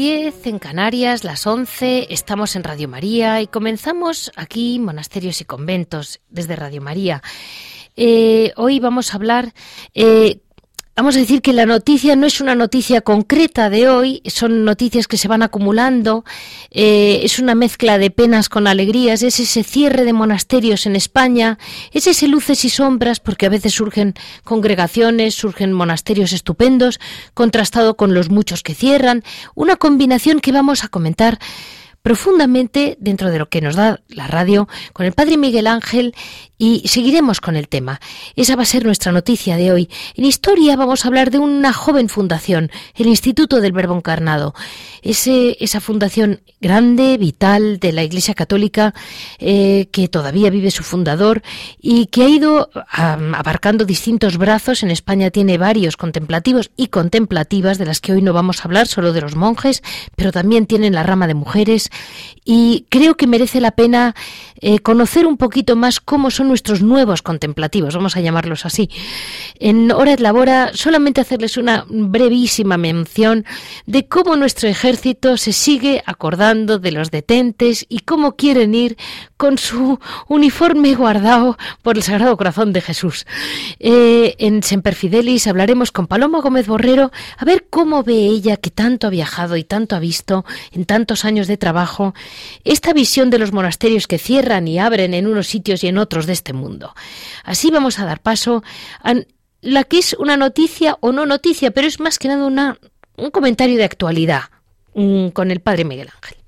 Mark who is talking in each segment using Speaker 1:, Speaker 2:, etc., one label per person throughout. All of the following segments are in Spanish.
Speaker 1: 10 en Canarias, las 11, estamos en Radio María y comenzamos aquí Monasterios y Conventos desde Radio María. Eh, hoy vamos a hablar eh, Vamos a decir que la noticia no es una noticia concreta de hoy, son noticias que se van acumulando, eh, es una mezcla de penas con alegrías, es ese cierre de monasterios en España, es ese luces y sombras, porque a veces surgen congregaciones, surgen monasterios estupendos, contrastado con los muchos que cierran, una combinación que vamos a comentar profundamente dentro de lo que nos da la radio con el Padre Miguel Ángel y seguiremos con el tema. Esa va a ser nuestra noticia de hoy. En historia vamos a hablar de una joven fundación, el Instituto del Verbo Encarnado. Esa fundación grande, vital de la Iglesia Católica, eh, que todavía vive su fundador y que ha ido abarcando distintos brazos. En España tiene varios contemplativos y contemplativas, de las que hoy no vamos a hablar, solo de los monjes, pero también tienen la rama de mujeres y creo que merece la pena eh, conocer un poquito más cómo son nuestros nuevos contemplativos, vamos a llamarlos así. En Hora de Labora solamente hacerles una brevísima mención de cómo nuestro ejército se sigue acordando de los detentes y cómo quieren ir con su uniforme guardado por el Sagrado Corazón de Jesús. Eh, en Semper Fidelis hablaremos con Paloma Gómez Borrero a ver cómo ve ella que tanto ha viajado y tanto ha visto en tantos años de trabajo esta visión de los monasterios que cierran y abren en unos sitios y en otros de este mundo. Así vamos a dar paso a la que es una noticia o no noticia, pero es más que nada un comentario de actualidad mm, con el padre Miguel Ángel.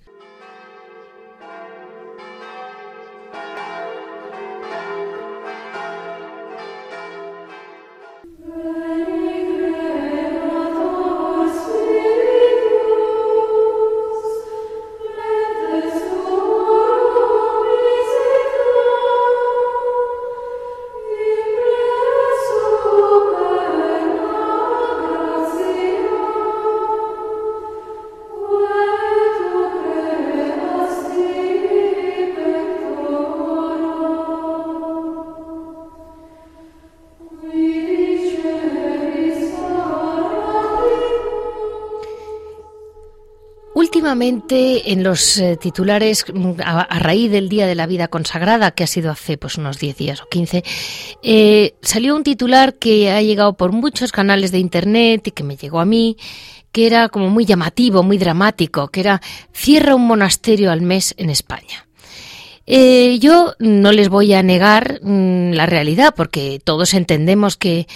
Speaker 1: Últimamente en los eh, titulares, mm, a, raíz del Día de la Vida Consagrada, que ha sido hace pues unos 10 días o 15, eh, salió un titular que ha llegado por muchos canales de Internet y que me llegó a mí, que era como muy llamativo, muy dramático, que era cierra un monasterio al mes en España. Eh, yo no les voy a negar mm, la realidad, porque todos entendemos que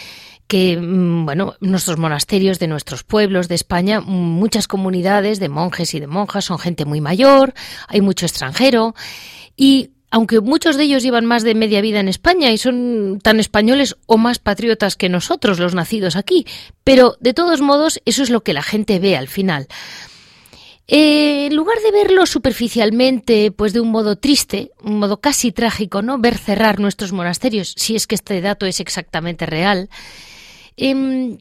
Speaker 1: que, mm, bueno, nuestros monasterios de nuestros pueblos de España, muchas comunidades de monjes y de monjas son gente muy mayor, hay mucho extranjero y aunque muchos de ellos llevan más de media vida en España y son tan españoles o más patriotas que nosotros, los nacidos aquí, pero de todos modos eso es lo que la gente ve al final. Eh, en lugar de verlo superficialmente, pues de un modo triste, un modo casi trágico, ¿no? Ver cerrar nuestros monasterios, si es que este dato es exactamente real, Em,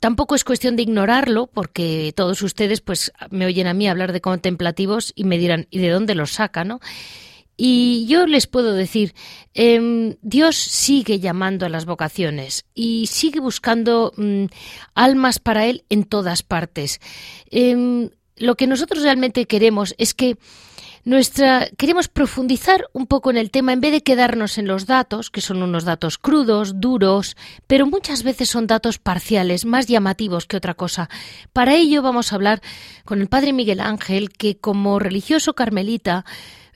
Speaker 1: tampoco es cuestión de ignorarlo, porque todos ustedes pues me oyen a mí hablar de contemplativos y me dirán, ¿y de dónde los saca, no? Y yo les puedo decir, em, Dios sigue llamando a las vocaciones y sigue buscando mm, almas para Él en todas partes. Em, lo que nosotros realmente queremos es que nuestra queremos profundizar un poco en el tema en vez de quedarnos en los datos, que son unos datos crudos, duros, pero muchas veces son datos parciales, más llamativos que otra cosa. Para ello vamos a hablar con el padre Miguel Ángel, que como religioso carmelita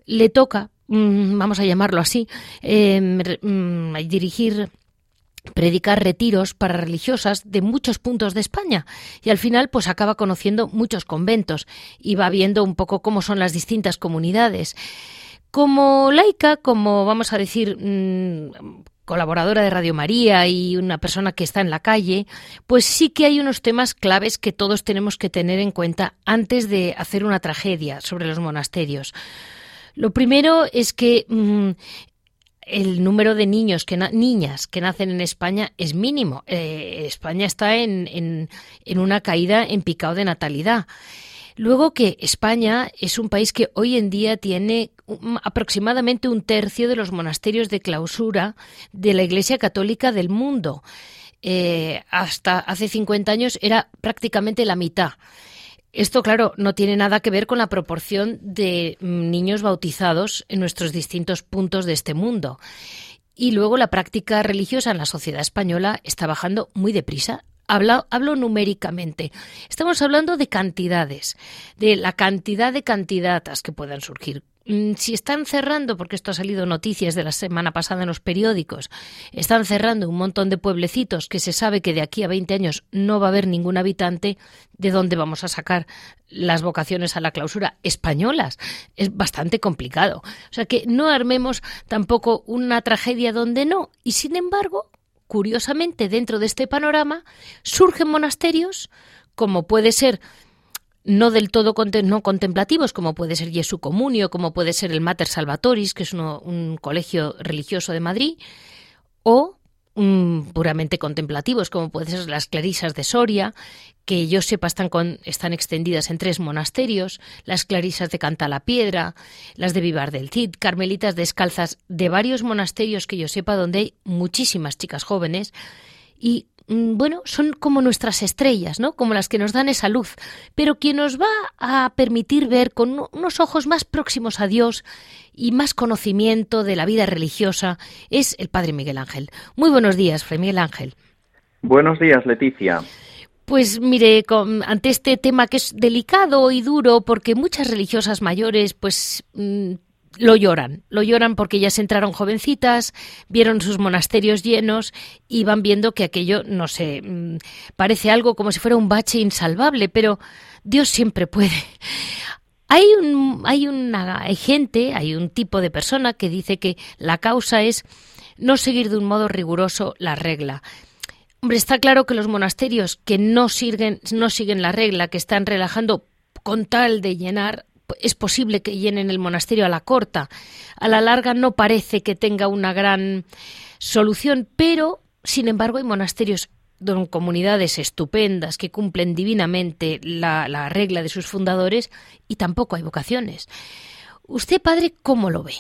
Speaker 1: le toca, mm, vamos a llamarlo así, em, mm, dirigir predicar retiros para religiosas de muchos puntos de España y al final pues acaba conociendo muchos conventos y va viendo un poco cómo son las distintas comunidades. Como laica, como vamos a decir mm, colaboradora de Radio María y una persona que está en la calle, pues sí que hay unos temas claves que todos tenemos que tener en cuenta antes de hacer una tragedia sobre los monasterios. Lo primero es que mm, el número de niños que niñas que nacen en España es mínimo. Eh, España está en, en, en una caída en picado de natalidad. Luego que España es un país que hoy en día tiene aproximadamente un tercio de los monasterios de clausura de la Iglesia Católica del mundo. Eh, hasta hace 50 años era prácticamente la mitad. Esto, claro, no tiene nada que ver con la proporción de mm, niños bautizados en nuestros distintos puntos de este mundo. Y luego la práctica religiosa en la sociedad española está bajando muy deprisa. Hablo, hablo, numéricamente. Estamos hablando de cantidades, de la cantidad de candidatas que puedan surgir. Mm, si están cerrando, porque esto ha salido noticias de la semana pasada en los periódicos, están cerrando un montón de pueblecitos que se sabe que de aquí a 20 años no va a haber ningún habitante, ¿de dónde vamos a sacar las vocaciones a la clausura españolas? Es bastante complicado. O sea que no armemos tampoco una tragedia donde no. Y sin embargo, curiosamente, dentro de este panorama, surgen monasterios, como puede ser no del todo no contemplativos, como puede ser Jesu Comunio, como puede ser el Mater Salvatoris, que es un colegio religioso de Madrid, o puramente contemplativos, como pueden ser las clarisas de Soria, que yo sepa están, con, están extendidas en tres monasterios, las clarisas de Canta la Piedra, las de Vivar del Cid, carmelitas descalzas de varios monasterios que yo sepa donde hay muchísimas chicas jóvenes y bueno, son como nuestras estrellas, ¿no? Como las que nos dan esa luz, pero quien nos va a permitir ver con unos ojos más próximos a Dios y más conocimiento de la vida religiosa es el Padre Miguel Ángel. Muy buenos días, Fray Miguel Ángel.
Speaker 2: Buenos días, Leticia.
Speaker 1: Pues mire, ante este tema que es delicado y duro, porque muchas religiosas mayores, pues mm, lo lloran, lo lloran porque se entraron jovencitas, vieron sus monasterios llenos y van viendo que aquello, no sé, mm, parece algo como si fuera un bache insalvable, pero Dios siempre puede. Hay, un, hay hay gente, hay un tipo de persona que dice que la causa es no seguir de un modo riguroso la regla. Hombre, está claro que los monasterios que no siguen, no siguen la regla, que están relajando con tal de llenar, es posible que llenen el monasterio a la corta. A la larga no parece que tenga una gran solución, pero, sin embargo, hay monasterios son comunidades estupendas que cumplen divinamente la, regla de sus fundadores y tampoco hay vocaciones. ¿Usted, padre, cómo lo ve?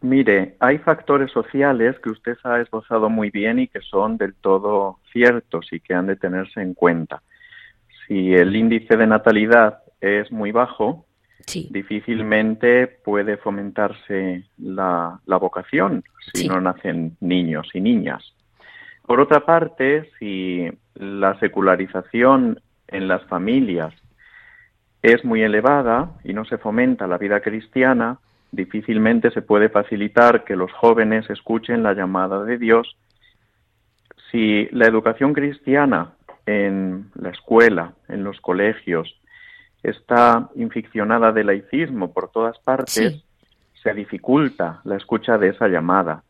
Speaker 2: Mire, hay factores sociales que usted ha esbozado muy bien y que son del todo ciertos y que han de tenerse en cuenta. Si el índice de natalidad es muy bajo, difícilmente puede fomentarse la, vocación si no nacen niños y niñas. Por otra parte, si la secularización en las familias es muy elevada y no se fomenta la vida cristiana, difícilmente se puede facilitar que los jóvenes escuchen la llamada de Dios. Si la educación cristiana en la escuela, en los colegios, está inficcionada de laicismo por todas partes, se dificulta la escucha de esa llamada.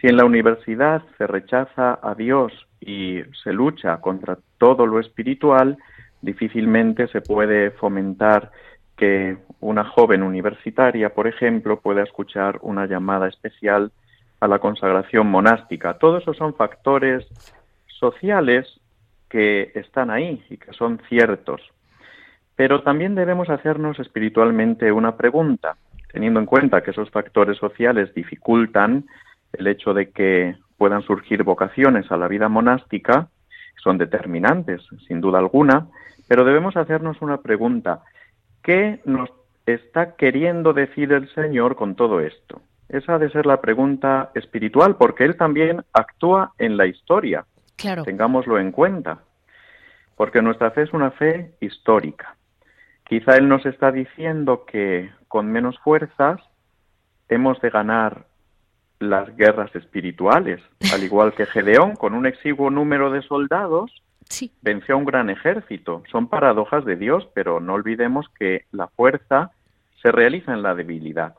Speaker 2: Si en la universidad se rechaza a Dios y se lucha contra todo lo espiritual, difícilmente se puede fomentar que una joven universitaria, por ejemplo, pueda escuchar una llamada especial a la consagración monástica. Todos esos son factores sociales que están ahí y que son ciertos. Pero también debemos hacernos espiritualmente una pregunta, teniendo en cuenta que esos factores sociales dificultan el hecho de que puedan surgir vocaciones a la vida monástica son determinantes, sin duda alguna, pero debemos hacernos una pregunta. ¿Qué nos está queriendo decir el Señor con todo esto? Esa ha de ser la pregunta espiritual, porque Él también actúa en la historia.
Speaker 1: Claro.
Speaker 2: Tengámoslo en cuenta. Porque nuestra fe es una fe histórica. Quizá Él nos está diciendo que con menos fuerzas hemos de ganar las guerras espirituales, al igual que Gedeón, con un exiguo número de soldados, venció a un gran ejército. Son paradojas de Dios, pero no olvidemos que la fuerza se realiza en la debilidad.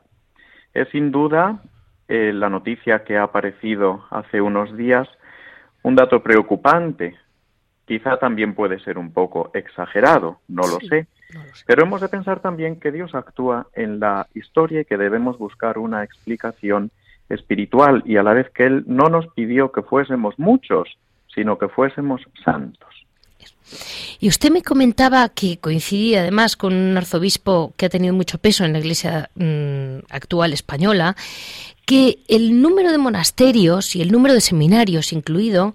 Speaker 2: Es sin duda eh, la noticia que ha aparecido hace unos días un dato preocupante. Quizá también puede ser un poco exagerado, no lo sé. Pero hemos de pensar también que Dios actúa en la historia y que debemos buscar una explicación espiritual y a la vez que Él no nos pidió que fuésemos muchos, sino que fuésemos santos.
Speaker 1: Y usted me comentaba que coincidía además con un arzobispo que ha tenido mucho peso en la Iglesia mm, actual española, que el número de monasterios y el número de seminarios incluido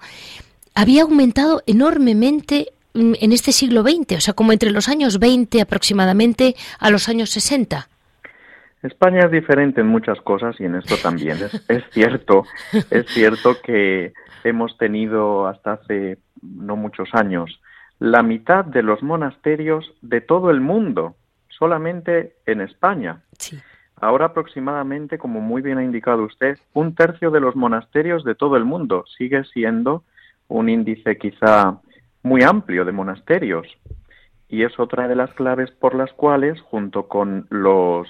Speaker 1: había aumentado enormemente en este siglo XX, o sea, como entre los años 20 aproximadamente a los años 60.
Speaker 2: España es diferente en muchas cosas y en esto también. Es, es cierto, es cierto que hemos tenido hasta hace no muchos años la mitad de los monasterios de todo el mundo, solamente en España. Ahora aproximadamente, como muy bien ha indicado usted, un tercio de los monasterios de todo el mundo sigue siendo un índice quizá muy amplio de monasterios. Y es otra de las claves por las cuales, junto con los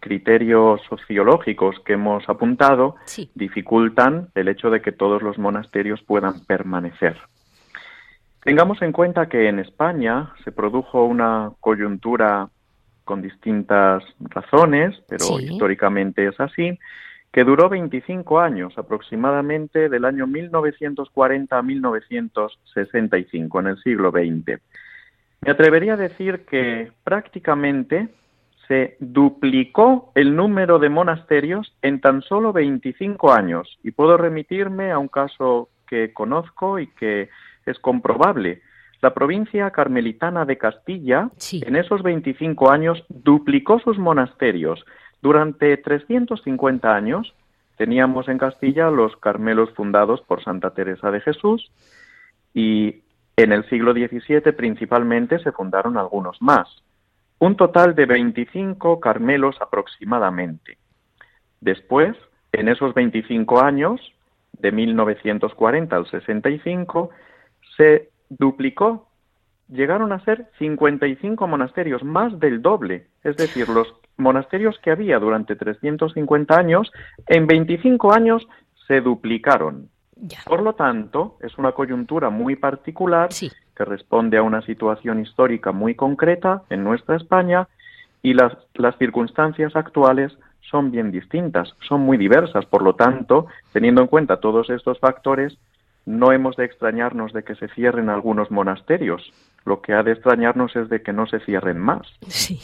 Speaker 2: criterios sociológicos que hemos apuntado, dificultan el hecho de que todos los monasterios puedan permanecer. Tengamos en cuenta que en España se produjo una coyuntura con distintas razones, pero históricamente es así, que duró 25 años, aproximadamente del año 1940 a 1965, en el siglo XX. Me atrevería a decir que prácticamente se duplicó el número de monasterios en tan solo 25 años. Y puedo remitirme a un caso que conozco y que es comprobable. La provincia carmelitana de Castilla, en esos 25 años, duplicó sus monasterios. Durante 350 años teníamos en Castilla los Carmelos fundados por Santa Teresa de Jesús y en el siglo XVII principalmente se fundaron algunos más. Un total de 25 Carmelos aproximadamente. Después, en esos 25 años, de 1940 al 65, se duplicó. Llegaron a ser 55 monasterios, más del doble. Es decir, los monasterios que había durante 350 años, en 25 años se duplicaron. Por lo tanto, es una coyuntura muy particular que responde a una situación histórica muy concreta en nuestra España y las, las circunstancias actuales son bien distintas, son muy diversas. Por lo tanto, teniendo en cuenta todos estos factores, no hemos de extrañarnos de que se cierren algunos monasterios. Lo que ha de extrañarnos es de que no se cierren más.
Speaker 1: Sí.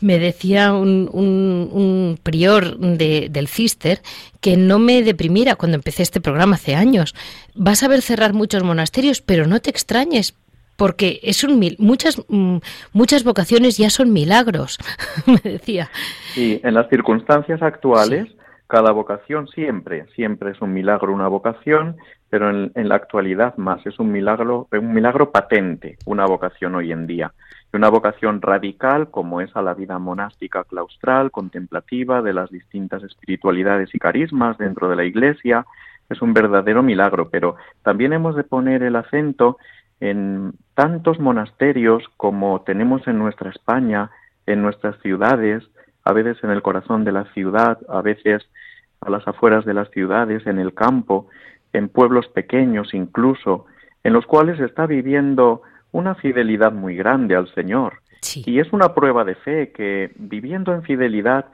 Speaker 1: Me decía un, un, prior de, del Cister que no me deprimiera cuando empecé este programa hace años. Vas a ver cerrar muchos monasterios, pero no te extrañes, porque es un muchas mm, muchas vocaciones ya son milagros, me decía.
Speaker 2: Sí, en las circunstancias actuales, cada vocación siempre, siempre es un milagro una vocación pero en, la actualidad más. Es un milagro, un milagro patente, una vocación hoy en día. Y una vocación radical como es a la vida monástica claustral, contemplativa, de las distintas espiritualidades y carismas dentro de la Iglesia. Es un verdadero milagro, pero también hemos de poner el acento en tantos monasterios como tenemos en nuestra España, en nuestras ciudades, a veces en el corazón de la ciudad, a veces a las afueras de las ciudades, en el campo, en pueblos pequeños incluso, en los cuales está viviendo una fidelidad muy grande al Señor. Y es una prueba de fe que viviendo en fidelidad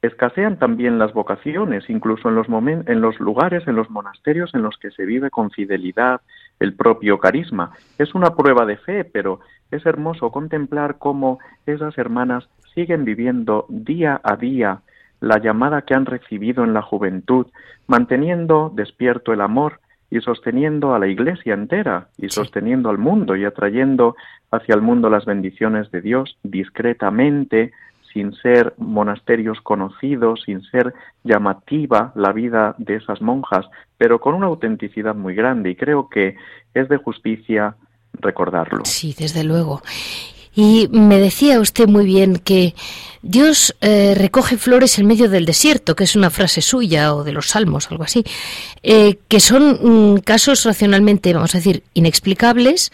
Speaker 2: escasean también las vocaciones, incluso en los, en los lugares, en los monasterios en los que se vive con fidelidad el propio carisma. Es una prueba de fe, pero es hermoso contemplar cómo esas hermanas siguen viviendo día a día la llamada que han recibido en la juventud, manteniendo despierto el amor y sosteniendo a la Iglesia entera y sosteniendo al mundo y atrayendo hacia el mundo las bendiciones de Dios discretamente, sin ser monasterios conocidos, sin ser llamativa la vida de esas monjas, pero con una autenticidad muy grande y creo que es de justicia recordarlo.
Speaker 1: Sí, desde luego. Y me decía usted muy bien que Dios eh, recoge flores en medio del desierto, que es una frase suya o de los salmos, algo así, eh, que son mm, casos racionalmente, vamos a decir, inexplicables,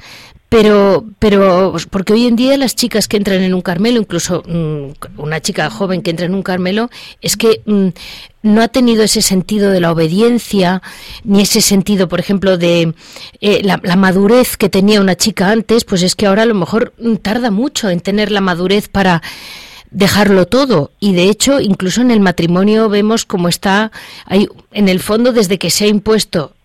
Speaker 1: pero, pero porque hoy en día las chicas que entran en un Carmelo, incluso mm, una chica joven que entra en un Carmelo, es que mm, no ha tenido ese sentido de la obediencia, ni ese sentido, por ejemplo, de eh, la, madurez que tenía una chica antes, pues es que ahora a lo mejor mm, tarda mucho en tener la madurez para dejarlo todo. Y de hecho incluso en el matrimonio vemos cómo está hay en el fondo desde que se ha impuesto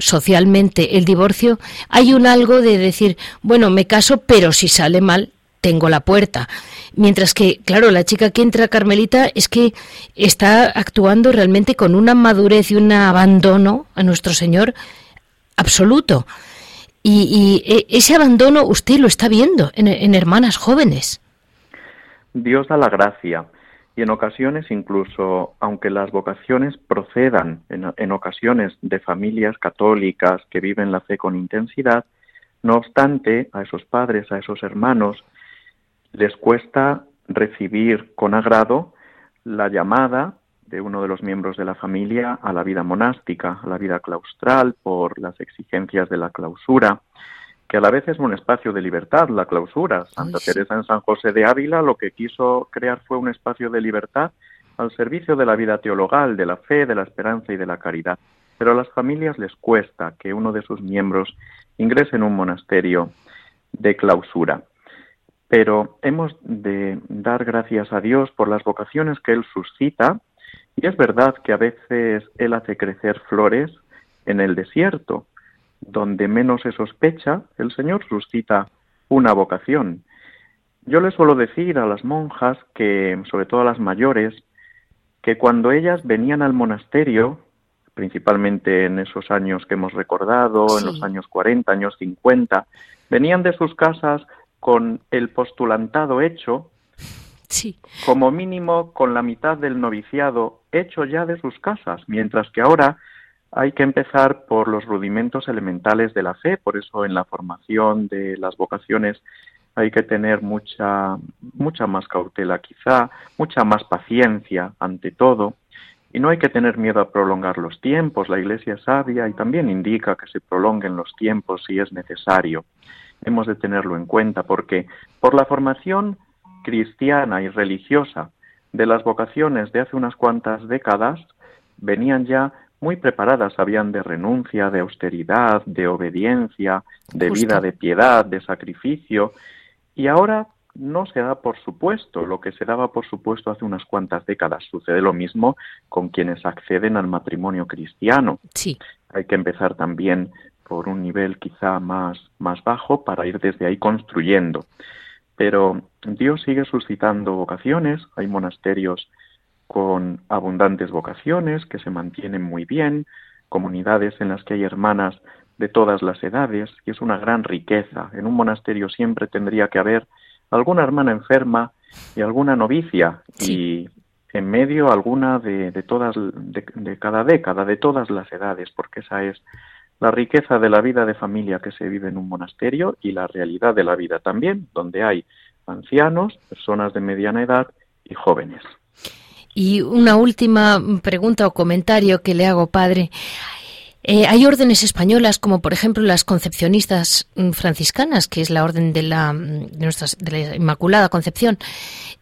Speaker 1: socialmente el divorcio hay un algo de decir bueno me caso pero si sale mal tengo la puerta. Mientras que claro la chica que entra Carmelita es que está actuando realmente con una madurez y un abandono a nuestro Señor absoluto. Y, e, ese abandono usted lo está viendo en hermanas jóvenes.
Speaker 2: Dios da la gracia y en ocasiones incluso, aunque las vocaciones procedan en, ocasiones de familias católicas que viven la fe con intensidad, no obstante, a esos padres, a esos hermanos, les cuesta recibir con agrado la llamada de uno de los miembros de la familia a la vida monástica, a la vida claustral, por las exigencias de la clausura, que a la vez es un espacio de libertad, la clausura. Santa Teresa en San José de Ávila lo que quiso crear fue un espacio de libertad al servicio de la vida teologal, de la fe, de la esperanza y de la caridad. Pero a las familias les cuesta que uno de sus miembros ingrese en un monasterio de clausura. Pero hemos de dar gracias a Dios por las vocaciones que Él suscita, y es verdad que a veces Él hace crecer flores en el desierto, donde menos se sospecha, el Señor suscita una vocación. Yo les suelo decir a las monjas que, sobre todo a las mayores, que cuando ellas venían al monasterio, principalmente en esos años que hemos recordado, en los años 40, años 50, venían de sus casas con el postulantado hecho, sí. como mínimo con la mitad del noviciado hecho ya de sus casas, mientras que ahora hay que empezar por los rudimentos elementales de la fe, por eso en la formación de las vocaciones hay que tener mucha, mucha más cautela quizá, mucha más paciencia ante todo, y no hay que tener miedo a prolongar los tiempos, la Iglesia es sabia y también indica que se prolonguen los tiempos si es necesario. Hemos de tenerlo en cuenta porque por la formación cristiana y religiosa de las vocaciones de hace unas cuantas décadas venían ya muy preparadas habían de renuncia, de austeridad, de obediencia, de vida de piedad, de sacrificio, y ahora no se da por supuesto lo que se daba por supuesto hace unas cuantas décadas. Sucede lo mismo con quienes acceden al matrimonio cristiano.
Speaker 1: Sí.
Speaker 2: Hay que empezar también por un nivel quizá más, más bajo para ir desde ahí construyendo. Pero Dios sigue suscitando vocaciones, hay monasterios con abundantes vocaciones que se mantienen muy bien, comunidades en las que hay hermanas de todas las edades, y es una gran riqueza. En un monasterio siempre tendría que haber alguna hermana enferma y alguna novicia, y en medio alguna de, todas, de, cada década, de todas las edades, porque esa es la riqueza de la vida de familia que se vive en un monasterio y la realidad de la vida también, donde hay ancianos, personas de mediana edad y jóvenes.
Speaker 1: Y una última pregunta o comentario que le hago, padre. Eh, hay órdenes españolas, como por ejemplo las concepcionistas mm, franciscanas, que es la orden de la, mm, de la Inmaculada Concepción,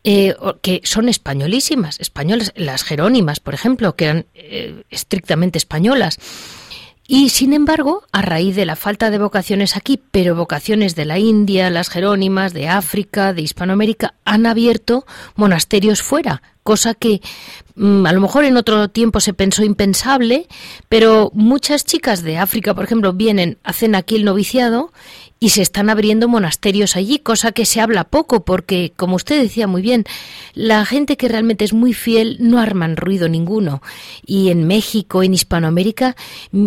Speaker 1: eh, que son españolísimas, españolas, las jerónimas, por ejemplo, que eran eh, estrictamente españolas. Y sin embargo, a raíz de la falta de vocaciones aquí, pero vocaciones de la India, las jerónimas, de África, de Hispanoamérica, han abierto monasterios fuera, cosa que mm, a lo mejor en otro tiempo se pensó impensable, pero muchas chicas de África, por ejemplo, vienen, hacen aquí el noviciado y se están abriendo monasterios allí, cosa que se habla poco porque, como usted decía muy bien, la gente que realmente es muy fiel no arman ruido ninguno. Y en México, en Hispanoamérica,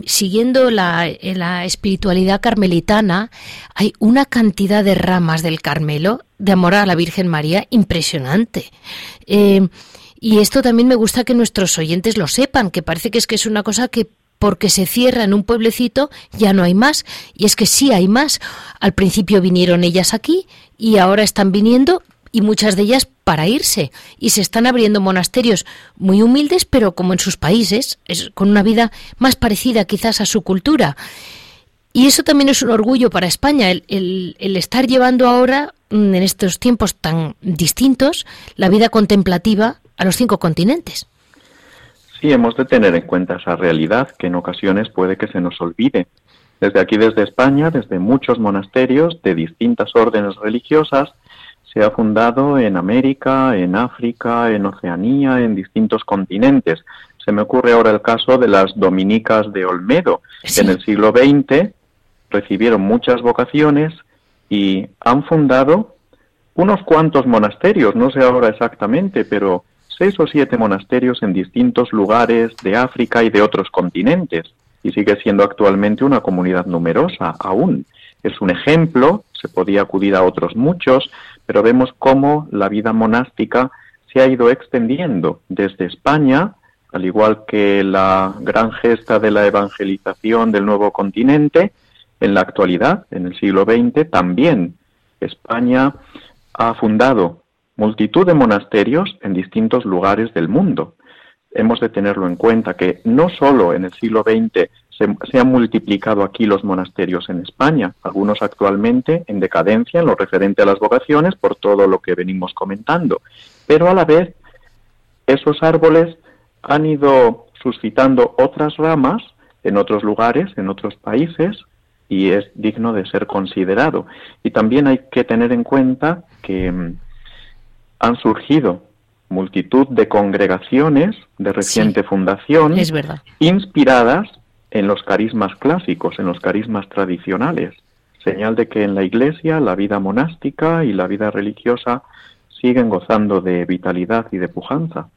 Speaker 1: siguiendo la, la espiritualidad carmelitana, hay una cantidad de ramas del Carmelo de amor a la Virgen María impresionante. Eh, y esto también me gusta que nuestros oyentes lo sepan, que parece que es que es una cosa que porque se cierra en un pueblecito ya no hay más. Y es que sí hay más. Al principio vinieron ellas aquí y ahora están viniendo y muchas de ellas para irse. Y se están abriendo monasterios muy humildes, pero como en sus países, es, con una vida más parecida quizás a su cultura. Y eso también es un orgullo para España, el, estar llevando ahora, mm, en estos tiempos tan distintos, la vida contemplativa a los cinco continentes.
Speaker 2: Sí, hemos de tener en cuenta esa realidad que en ocasiones puede que se nos olvide. Desde aquí, desde España, desde muchos monasterios de distintas órdenes religiosas, se ha fundado en América, en África, en Oceanía, en distintos continentes. Se me ocurre ahora el caso de las dominicas de Olmedo, que en el siglo XX recibieron muchas vocaciones y han fundado unos cuantos monasterios, no sé ahora exactamente, pero seis o siete monasterios en distintos lugares de África y de otros continentes, y sigue siendo actualmente una comunidad numerosa aún. Es un ejemplo, se podía acudir a otros muchos, pero vemos cómo la vida monástica se ha ido extendiendo desde España, al igual que la gran gesta de la evangelización del nuevo continente, en la actualidad, en el siglo XX, también España ha fundado multitud de monasterios en distintos lugares del mundo. Hemos de tenerlo en cuenta que no solo en el siglo XX se, han multiplicado aquí los monasterios en España, algunos actualmente en decadencia en lo referente a las vocaciones por todo lo que venimos comentando, pero a la vez esos árboles han ido suscitando otras ramas en otros lugares, en otros países, y es digno de ser considerado. Y también hay que tener en cuenta que mm, han surgido multitud de congregaciones de reciente fundación
Speaker 1: es
Speaker 2: inspiradas en los carismas clásicos, en los carismas tradicionales, señal de que en la Iglesia la vida monástica y la vida religiosa siguen gozando de vitalidad y de pujanza.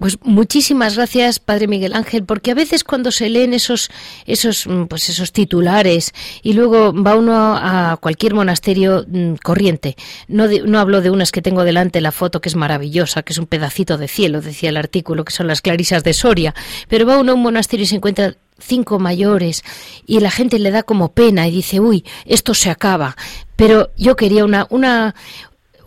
Speaker 1: Pues muchísimas gracias, Padre Miguel Ángel, porque a veces cuando se leen esos, esos, mm, pues esos titulares y luego va uno a cualquier monasterio mm, corriente, no, no hablo de unas que tengo delante, la foto que es maravillosa, que es un pedacito de cielo, decía el artículo, que son las clarisas de Soria, pero va uno a un monasterio y se encuentra cinco mayores y la gente le da como pena y dice, uy, esto se acaba. Pero yo quería una, una,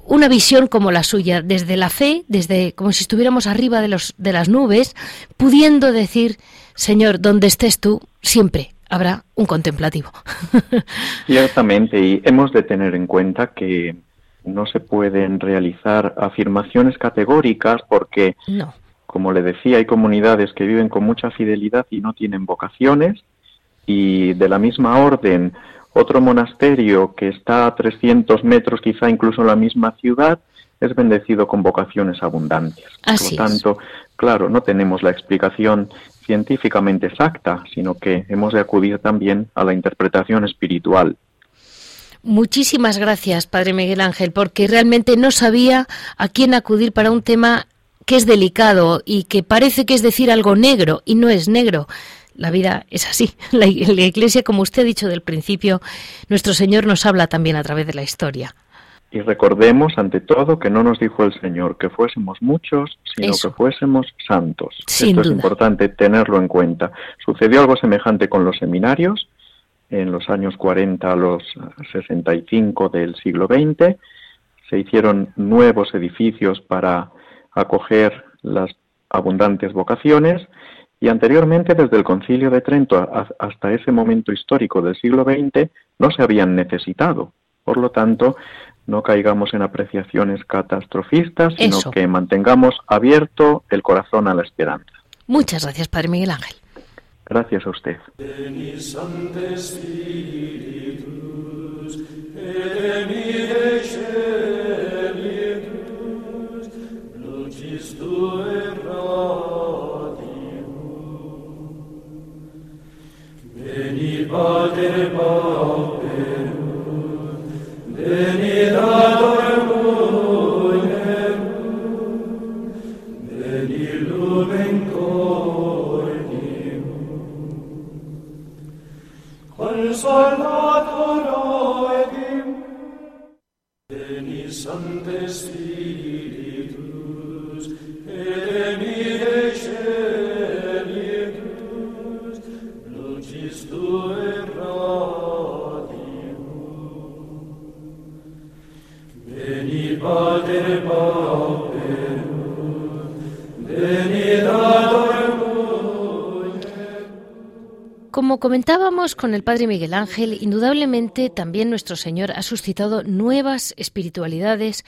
Speaker 1: una visión como la suya, desde la fe, desde como si estuviéramos arriba de, los, de las nubes, pudiendo decir, Señor, donde estés tú, siempre habrá un contemplativo.
Speaker 2: Ciertamente, y hemos de tener en cuenta que no se pueden realizar afirmaciones categóricas porque, como le decía, hay comunidades que viven con mucha fidelidad y no tienen vocaciones, y de la misma orden otro monasterio que está a 300 metros, quizá incluso en la misma ciudad, es bendecido con vocaciones abundantes. Por lo tanto, claro, no tenemos la explicación científicamente exacta, sino que hemos de acudir también a la interpretación espiritual.
Speaker 1: Muchísimas gracias, Padre Miguel Ángel, porque realmente no sabía a quién acudir para un tema que es delicado y que parece que es decir algo negro y no es negro. La vida es así. La, Iglesia, como usted ha dicho del principio, nuestro Señor nos habla también a través de la historia.
Speaker 2: Y recordemos, ante todo, que no nos dijo el Señor que fuésemos muchos, sino que fuésemos santos. Esto es importante tenerlo en cuenta. Sucedió algo semejante con los seminarios en los años 40 a los 65 del siglo XX. Se hicieron nuevos edificios para acoger las abundantes vocaciones y anteriormente, desde el Concilio de Trento hasta ese momento histórico del siglo XX, no se habían necesitado. Por lo tanto, no caigamos en apreciaciones catastrofistas, sino que mantengamos abierto el corazón a la esperanza.
Speaker 1: Muchas gracias, Padre Miguel Ángel.
Speaker 2: Gracias a usted. pater pauperum, venid ad ormunem, venid lumen cordium. Consolator oedim, venid Sancte Spiritus,
Speaker 1: Como comentábamos con el Padre Miguel Ángel, indudablemente también nuestro Señor ha suscitado nuevas espiritualidades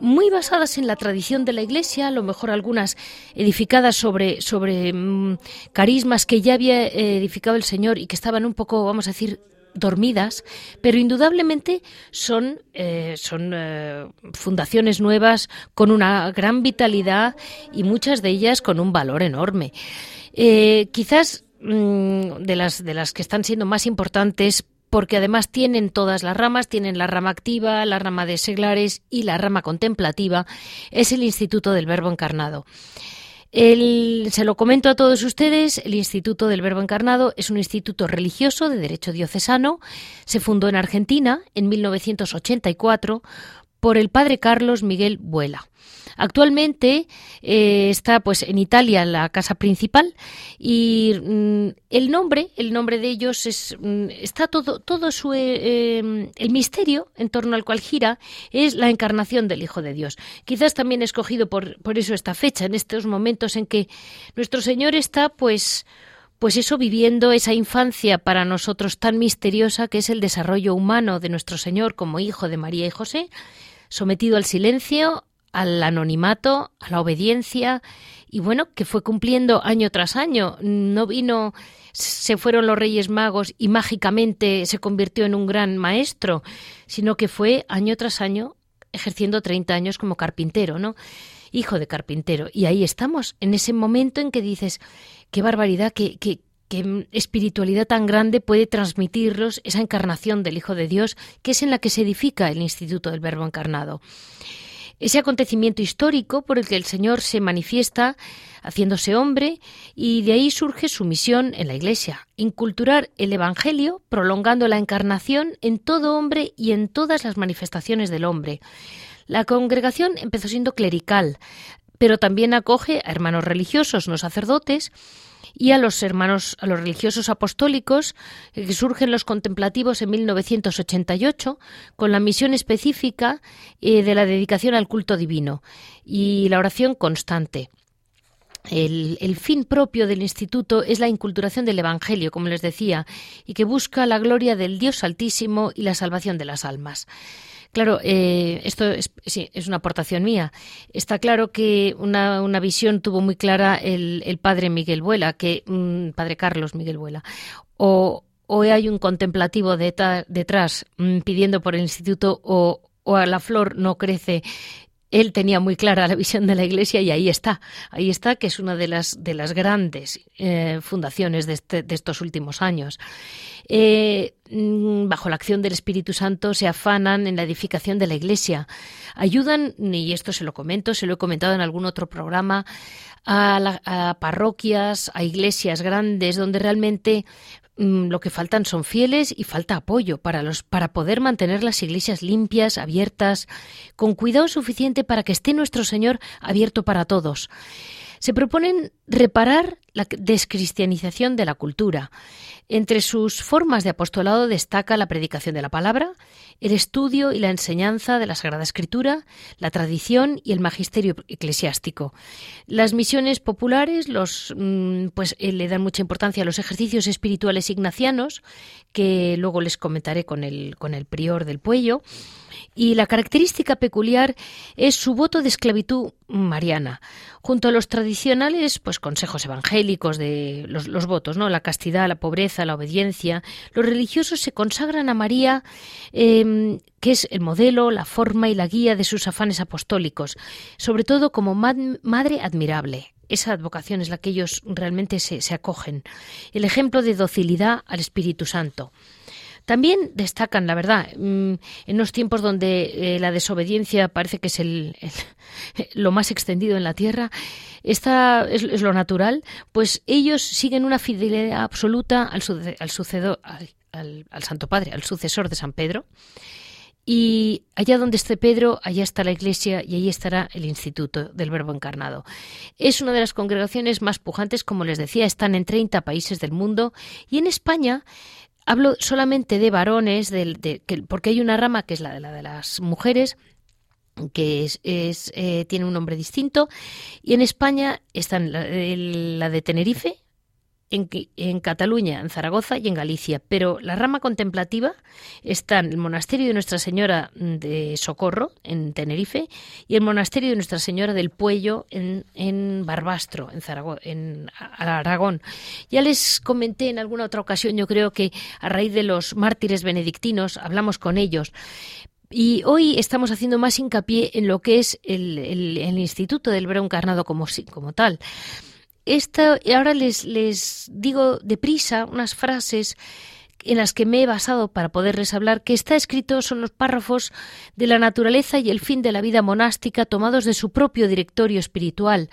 Speaker 1: muy basadas en la tradición de la Iglesia, a lo mejor algunas edificadas sobre, sobre mm, carismas que ya había edificado el Señor y que estaban un poco, vamos a decir, dormidas, pero indudablemente son, eh, son eh, fundaciones nuevas con una gran vitalidad y muchas de ellas con un valor enorme. Eh, quizás de las, de las que están siendo más importantes porque además tienen todas las ramas, tienen la rama activa, la rama de seglares y la rama contemplativa, es el Instituto del Verbo Encarnado. se lo comento a todos ustedes, el Instituto del Verbo Encarnado es un instituto religioso de derecho diocesano, se fundó en Argentina en 1984 por el padre Carlos Miguel Buela. Actualmente eh, está pues en Italia la casa principal y mm, el nombre, el nombre de ellos es mm, está todo todo su eh, em, el misterio en torno al cual gira es la encarnación del Hijo de Dios. Quizás también escogido por por eso esta fecha en estos momentos en que nuestro Señor está pues pues eso viviendo esa infancia para nosotros tan misteriosa que es el desarrollo humano de nuestro Señor como hijo de María y José, sometido al silencio, al anonimato, a la obediencia y bueno, que fue cumpliendo año tras año. No vino, se fueron los Reyes Magos y mágicamente se convirtió en un gran maestro, sino que fue año tras año ejerciendo 30 años como carpintero, ¿no? Hijo de carpintero. Y ahí estamos, en ese momento en que dices, qué barbaridad, qué, qué, qué espiritualidad tan grande puede transmitirlos esa encarnación del Hijo de Dios, que es en la que se edifica el Instituto del Verbo Encarnado ese acontecimiento histórico por el que el Señor se manifiesta haciéndose hombre y de ahí surge su misión en la Iglesia, inculturar el Evangelio, prolongando la encarnación en todo hombre y en todas las manifestaciones del hombre. La congregación empezó siendo clerical, pero también acoge a hermanos religiosos, no sacerdotes, y a los hermanos, a los religiosos apostólicos, eh, que surgen los contemplativos en 1988, con la misión específica eh, de la dedicación al culto divino y la oración constante. El, el, fin propio del instituto es la inculturación del Evangelio, como les decía, y que busca la gloria del Dios Altísimo y la salvación de las almas. Claro, eh, esto es, sí, es una aportación mía. Está claro que una, visión tuvo muy clara el, el padre Miguel Vuela, que mm, padre Carlos Miguel Vuela. O, o hay un contemplativo detrás mm, pidiendo por el instituto o, o a la flor no crece él tenía muy clara la visión de la Iglesia y ahí está, ahí está, que es una de las, de las grandes eh, fundaciones de, este, de, estos últimos años. Eh, mm, bajo la acción del Espíritu Santo se afanan en la edificación de la Iglesia. Ayudan, y esto se lo comento, se lo he comentado en algún otro programa, a, a parroquias, a iglesias grandes, donde realmente Mm, lo que faltan son fieles y falta apoyo para los para poder mantener las iglesias limpias, abiertas, con cuidado suficiente para que esté nuestro Señor abierto para todos. Se proponen reparar la descristianización de la cultura. Entre sus formas de apostolado destaca la predicación de la palabra, el estudio y la enseñanza de la Sagrada Escritura, la tradición y el magisterio eclesiástico. Las misiones populares los, mm, pues, eh, le dan mucha importancia a los ejercicios espirituales ignacianos, que luego les comentaré con el, con el prior del Puello y la característica peculiar es su voto de esclavitud mariana, junto a los tradicionales pues consejos evangélicos de los, votos, ¿no? La castidad, la pobreza, la obediencia. Los religiosos se consagran a María, eh, que es el modelo, la forma y la guía de sus afanes apostólicos, sobre todo como madre admirable. Esa advocación es la que ellos realmente se acogen. El ejemplo de docilidad al Espíritu Santo. También destacan, la verdad, mm, en unos tiempos donde eh, la desobediencia parece que es el, lo más extendido en la tierra, esta es, lo natural, pues ellos siguen una fidelidad absoluta al, al, al, al Santo Padre, al sucesor de San Pedro. Y allá donde esté Pedro, allá está la Iglesia y allí estará el Instituto del Verbo Encarnado. Es una de las congregaciones más pujantes, como les decía, están en 30 países del mundo y en España Hablo solamente de varones, de, porque hay una rama que es la de, la de las mujeres, que es, eh, tiene un nombre distinto, y en España están la, de Tenerife, en, en, Cataluña, en Zaragoza y en Galicia, pero la rama contemplativa está en el monasterio de Nuestra Señora de Socorro, en Tenerife, y el monasterio de Nuestra Señora del Puello, en, Barbastro, en, Zaragoza, en Aragón. Ya les comenté en alguna otra ocasión, yo creo que a raíz de los mártires benedictinos hablamos con ellos, y hoy estamos haciendo más hincapié en lo que es el, Instituto del Verbo Encarnado como, como tal. Esta, ahora les, les digo deprisa unas frases en las que me he basado para poderles hablar, que está escrito son los párrafos de la naturaleza y el fin de la vida monástica tomados de su propio directorio espiritual.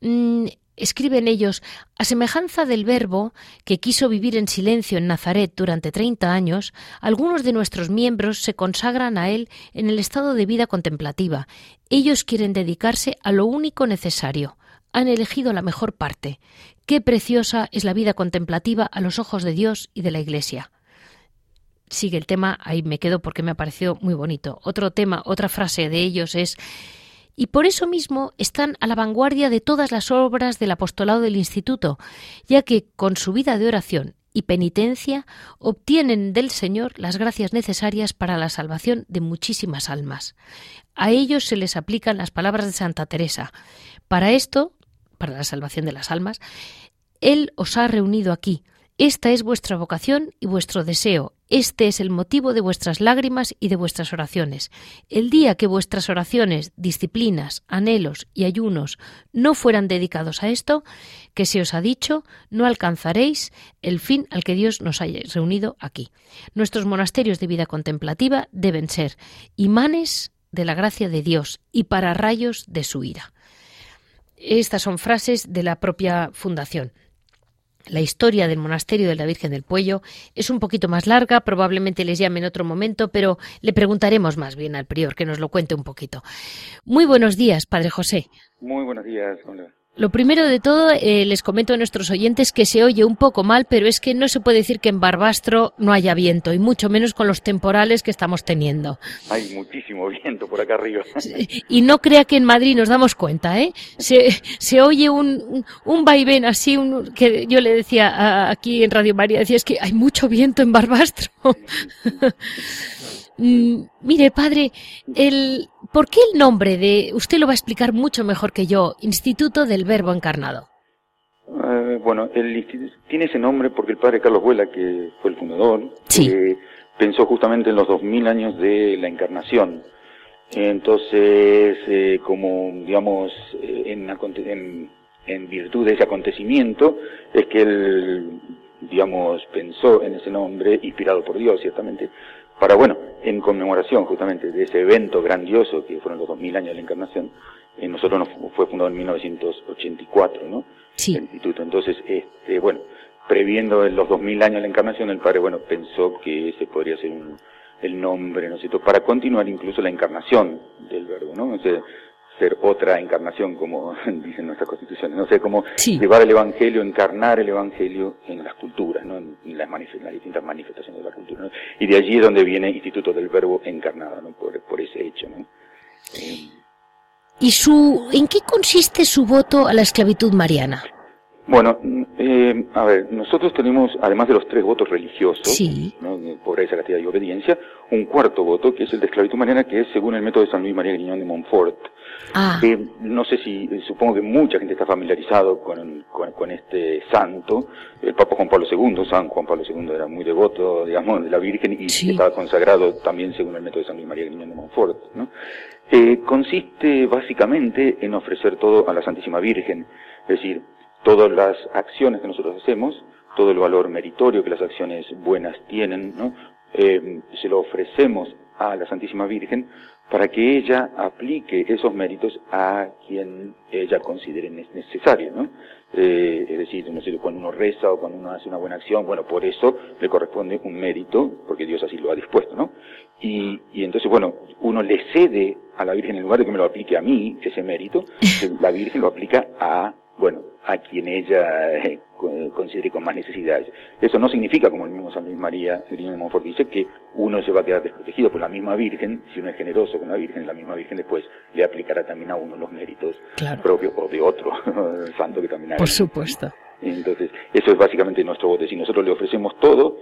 Speaker 1: Mm, Escriben ellos, a semejanza del Verbo, que quiso vivir en silencio en Nazaret durante treinta años, algunos de nuestros miembros se consagran a él en el estado de vida contemplativa. Ellos quieren dedicarse a lo único necesario. Han elegido la mejor parte. Qué preciosa es la vida contemplativa a los ojos de Dios y de la Iglesia. Sigue el tema, ahí me quedo porque me ha parecido muy bonito. Otro tema, otra frase de ellos es y por eso mismo están a la vanguardia de todas las obras del apostolado del Instituto, ya que con su vida de oración y penitencia obtienen del Señor las gracias necesarias para la salvación de muchísimas almas. A ellos se les aplican las palabras de Santa Teresa. Para esto, para la salvación de las almas, Él os ha reunido aquí, esta es vuestra vocación y vuestro deseo. Este es el motivo de vuestras lágrimas y de vuestras oraciones. El día que vuestras oraciones, disciplinas, anhelos y ayunos no fueran dedicados a esto, que se os ha dicho, no alcanzaréis el fin al que Dios nos haya reunido aquí. Nuestros monasterios de vida contemplativa deben ser imanes de la gracia de Dios y para rayos de su ira. Estas son frases de la propia fundación. La historia del monasterio de la Virgen del Puello es un poquito más larga, probablemente les llame en otro momento, pero le preguntaremos más bien al prior que nos lo cuente un poquito. Muy buenos días, Padre José.
Speaker 3: Muy buenos días.
Speaker 1: Lo primero de todo, eh, les comento a nuestros oyentes que se oye un poco mal, pero es que no se puede decir que en Barbastro no haya viento, y mucho menos con los temporales que estamos teniendo.
Speaker 3: Hay muchísimo viento por acá arriba.
Speaker 1: Y no crea que en Madrid nos damos cuenta, ¿eh? Se, se oye un, un vaivén así, un, que yo le decía aquí en Radio María, decía, es que hay mucho viento en Barbastro. Mm, mire, padre, el, ¿por qué el nombre de, usted lo va a explicar mucho mejor que yo, Instituto del Verbo Encarnado?
Speaker 3: Eh, bueno, el instituto tiene ese nombre porque el padre Carlos Vuela, que fue el fundador, eh, pensó justamente en los 2000 años de la encarnación. Entonces, eh, como digamos, en, en, en virtud de ese acontecimiento, es que él, digamos, pensó en ese nombre, inspirado por Dios, ciertamente, para, bueno, en conmemoración justamente de ese evento grandioso que fueron los 2000 años de la Encarnación, eh, nosotros nos, fue fundado en 1984, ¿no?
Speaker 1: Sí.
Speaker 3: El instituto. Entonces, este, bueno, previendo los 2000 años de la Encarnación, el padre, bueno, pensó que ese podría ser un, el nombre, ¿no es cierto?, para continuar incluso la encarnación del verbo, ¿no? Ser otra encarnación, como dicen nuestras constituciones. No sé, cómo llevar el Evangelio, encarnar el Evangelio en las culturas, ¿no? en, las, las, distintas manifestaciones de la cultura. Y de allí es donde viene Instituto del Verbo encarnado, ¿no? por, por ese hecho. ¿no?
Speaker 1: ¿Y su, en qué consiste su voto a la esclavitud mariana?
Speaker 3: Bueno, eh, a ver, nosotros tenemos, además de los tres votos religiosos,
Speaker 1: sí.
Speaker 3: ¿no? pobreza, castidad y obediencia, un cuarto voto, que es el de esclavitud mariana, que es según el método de San Luis María Griñón de Montfort.
Speaker 1: Ah.
Speaker 3: Que no sé si, supongo que mucha gente está familiarizado con, con, este santo. El Papa Juan Pablo II, San Juan Pablo II era muy devoto, digamos, de la Virgen y estaba consagrado también según el método de San Luis María Griñón de Montfort, ¿no? Eh, consiste básicamente en ofrecer todo a la Santísima Virgen, es decir, todas las acciones que nosotros hacemos, todo el valor meritorio que las acciones buenas tienen, ¿no? Eh, se lo ofrecemos a la Santísima Virgen para que ella aplique esos méritos a quien ella considere necesario, ¿no? Eh, es decir, no sé, cuando uno reza o cuando uno hace una buena acción, bueno, por eso le corresponde un mérito, porque Dios así lo ha dispuesto, ¿no? Y, y entonces, bueno, uno le cede a la Virgen en lugar de que me lo aplique a mí, ese mérito, la Virgen lo aplica a bueno, a quien ella eh, considere con más necesidades. Eso no significa, como el mismo San Luis María, niño de Montfort dice, que uno se va a quedar desprotegido, por la misma Virgen, si uno es generoso con la Virgen, la misma Virgen después le aplicará también a uno los méritos propios o de otro santo que también haga.
Speaker 1: Por supuesto.
Speaker 3: Entonces, eso es básicamente nuestro botecín. Nosotros le ofrecemos todo,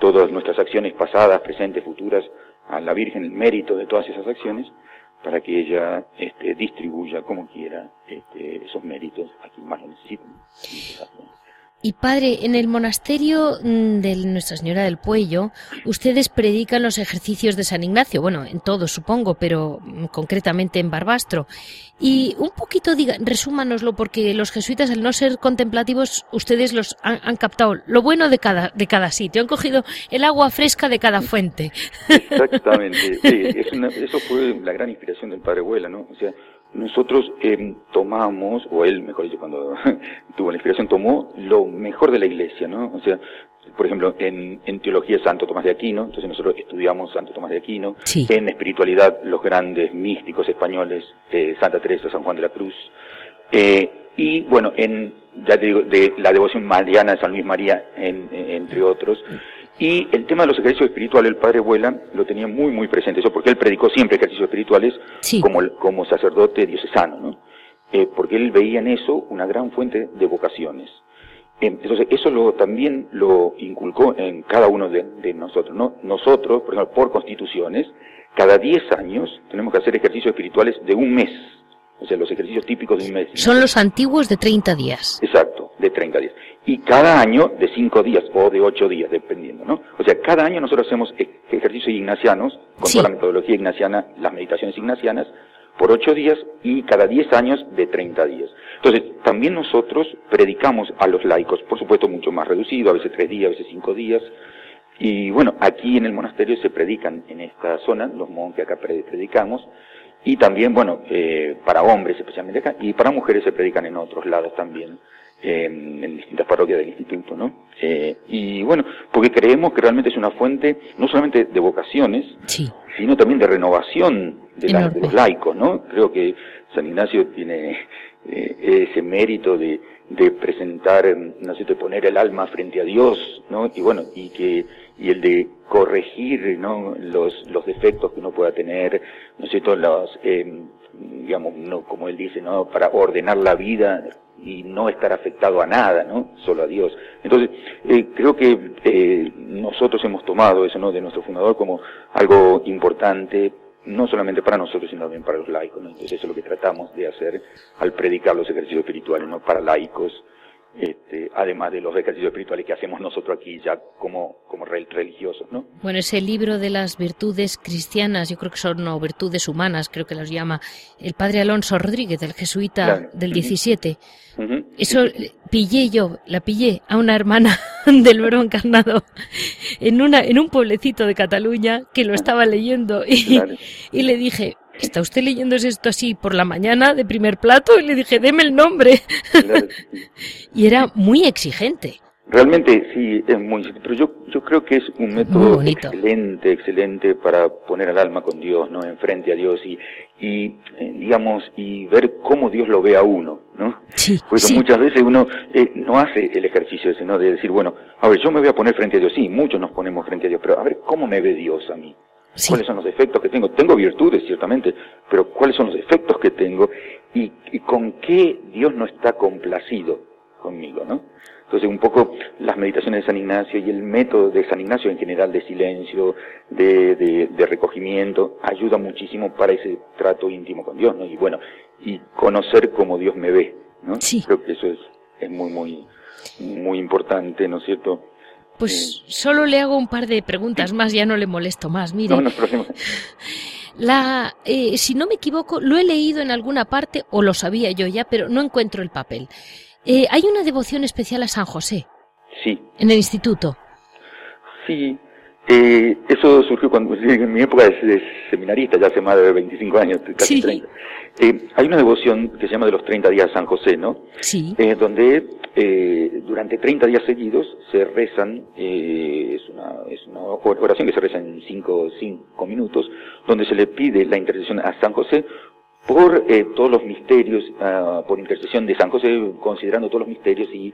Speaker 3: todas nuestras acciones pasadas, presentes, futuras, a la Virgen, el mérito de todas esas acciones, para que ella este, distribuya como quiera este, esos méritos a quien más lo necesiten.
Speaker 1: Y padre, en el monasterio mm, de Nuestra Señora del Puello, ustedes predican los ejercicios de San Ignacio, bueno, en todos supongo, pero mm, concretamente en Barbastro. Y un poquito, diga, resúmanoslo, porque los jesuitas, al no ser contemplativos, ustedes los han, captado lo bueno de cada, de cada sitio, han cogido el agua fresca de cada fuente.
Speaker 3: Exactamente, sí, eso fue la gran inspiración del Padre Huela, ¿no? O sea, nosotros eh, tomamos, o él, mejor dicho, cuando tuvo la inspiración, tomó lo mejor de la iglesia, ¿no? O sea, por ejemplo, en, en teología Santo Tomás de Aquino, entonces nosotros estudiamos Santo Tomás de Aquino, en espiritualidad los grandes místicos españoles, eh, Santa Teresa, San Juan de la Cruz, eh, y bueno, en, ya te digo, de la devoción mariana de San Luis María, entre otros, y el tema de los ejercicios espirituales, el padre Vuela lo tenía muy, muy presente, eso porque él predicó siempre ejercicios espirituales como, como sacerdote diocesano, ¿no? Eh, porque él veía en eso una gran fuente de vocaciones. Eh, entonces, eso lo, también lo inculcó en cada uno de, nosotros, ¿no? Nosotros, por ejemplo, por constituciones, cada 10 años tenemos que hacer ejercicios espirituales de un mes. O sea, los ejercicios típicos de un mes.
Speaker 1: Son los antiguos de 30 días.
Speaker 3: Exacto, de 30 días cada año de cinco días o de ocho días, dependiendo, ¿no? O sea, cada año nosotros hacemos e-, ejercicios ignacianos, con toda la metodología ignaciana, las meditaciones ignacianas, por ocho días y cada diez años de treinta días. Entonces, también nosotros predicamos a los laicos, por supuesto mucho más reducido, a veces tres días, a veces cinco días, y bueno, aquí en el monasterio se predican en esta zona, los monjes acá predicamos, y también, bueno, eh, para hombres especialmente acá, y para mujeres se predican en otros lados también en distintas parroquias del instituto, ¿no? Eh, y bueno, porque creemos que realmente es una fuente no solamente de vocaciones, sino también de renovación de, los laicos, ¿no? Creo que San Ignacio tiene eh, ese mérito de, de presentar, no sé, de poner el alma frente a Dios, ¿no? Y bueno, y que y el de corregir, ¿no? Los, los defectos que uno pueda tener, ¿no sé, todos los, eh, digamos, no, como él dice, ¿no? Para ordenar la vida y no estar afectado a nada, ¿no? Solo a Dios. Entonces, eh, creo que eh, nosotros hemos tomado eso, ¿no? De nuestro fundador como algo importante, no solamente para nosotros, sino también para los laicos. Entonces, eso es lo que tratamos de hacer al predicar los ejercicios espirituales, ¿no? Para laicos, este, además de los ejercicios espirituales que hacemos nosotros aquí ya como, como religiosos. ¿no?
Speaker 1: Bueno, ese libro de las virtudes cristianas, yo creo que son no, virtudes humanas, creo que las llama el padre Alonso Rodríguez, el jesuita del 17. Eso pillé yo, la pillé a una hermana del Verbo Encarnado en, una, en un pueblecito de Cataluña que lo estaba leyendo y, y le dije, ¿Está usted leyendo esto así por la mañana de primer plato? Y le dije, deme el nombre. y era muy exigente.
Speaker 3: Realmente sí, es muy, pero yo, yo creo que es un método excelente, excelente para poner al alma con Dios, ¿no? Enfrente a Dios y, y eh, digamos, y ver cómo Dios lo ve a uno, ¿no?
Speaker 1: Sí,
Speaker 3: Porque muchas veces uno eh, no hace el ejercicio ese, ¿no? De decir, bueno, a ver, yo me voy a poner frente a Dios, sí, muchos nos ponemos frente a Dios, pero a ver, ¿cómo me ve Dios a mí? ¿Cuáles son los defectos que tengo? Tengo virtudes, ciertamente, pero ¿cuáles son los defectos que tengo? Y, con qué Dios no está complacido conmigo, ¿no? Entonces, un poco las meditaciones de San Ignacio y el método de San Ignacio en general de silencio, de, de, recogimiento, ayuda muchísimo para ese trato íntimo con Dios, ¿no? Y bueno, y conocer cómo Dios me ve, ¿no?
Speaker 1: Sí.
Speaker 3: Creo que eso es, es muy, muy, muy importante, ¿no es cierto?
Speaker 1: Pues solo le hago un par de preguntas más, ya no le molesto más. Mire, la, eh, si no me equivoco, lo he leído en alguna parte, o lo sabía yo ya, pero no encuentro el papel. Eh, hay una devoción especial a San José.
Speaker 3: Sí.
Speaker 1: En el instituto.
Speaker 3: Sí. Eh, eso surgió cuando en mi época de, seminarista, ya hace más de 25 años, casi 30. Eh, hay una devoción que se llama de los 30 días San José, ¿no?
Speaker 1: Sí.
Speaker 3: Eh, donde eh, durante 30 días seguidos se rezan, eh, es, una, es una oración que se reza en 5 cinco, minutos, donde se le pide la intercesión a San José por eh, todos los misterios, uh, por intercesión de San José, considerando todos los misterios y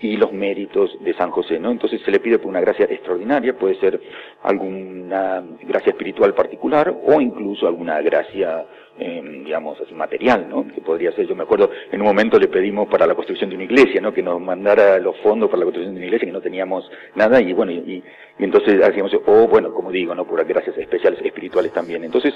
Speaker 3: y los méritos de San José, ¿no? Entonces se le pide por una gracia extraordinaria, puede ser alguna gracia espiritual particular o incluso alguna gracia, eh, digamos, material, ¿no? Que podría ser, yo me acuerdo, en un momento le pedimos para la construcción de una iglesia, ¿no? Que nos mandara los fondos para la construcción de una iglesia, que no teníamos nada y bueno, y, entonces hacíamos, o bueno, como digo, ¿no? Por gracias especiales espirituales también. Entonces,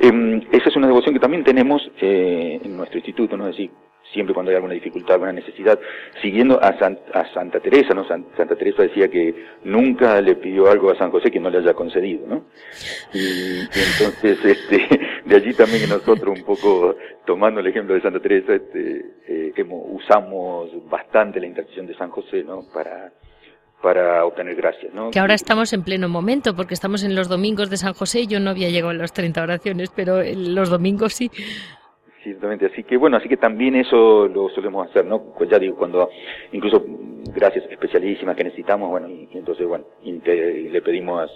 Speaker 3: eh, esa es una devoción que también tenemos eh, en nuestro instituto, ¿no? Es decir, siempre cuando hay alguna dificultad, alguna necesidad, siguiendo a, a Santa Teresa, ¿no? Santa Teresa decía que nunca le pidió algo a San José que no le haya concedido, ¿no? Y, entonces, este, de allí también nosotros un poco, tomando el ejemplo de Santa Teresa, este, eh, usamos bastante la intercesión de San José, ¿no? Para, para obtener gracias. ¿no?
Speaker 1: Que ahora estamos en pleno momento, porque estamos en los domingos de San José. Yo no había llegado a las 30 oraciones, pero los domingos sí.
Speaker 3: Ciertamente, así que bueno, así que también eso lo solemos hacer, ¿no? Pues ya digo, cuando incluso gracias especialísimas que necesitamos, bueno, y, entonces, bueno, le pedimos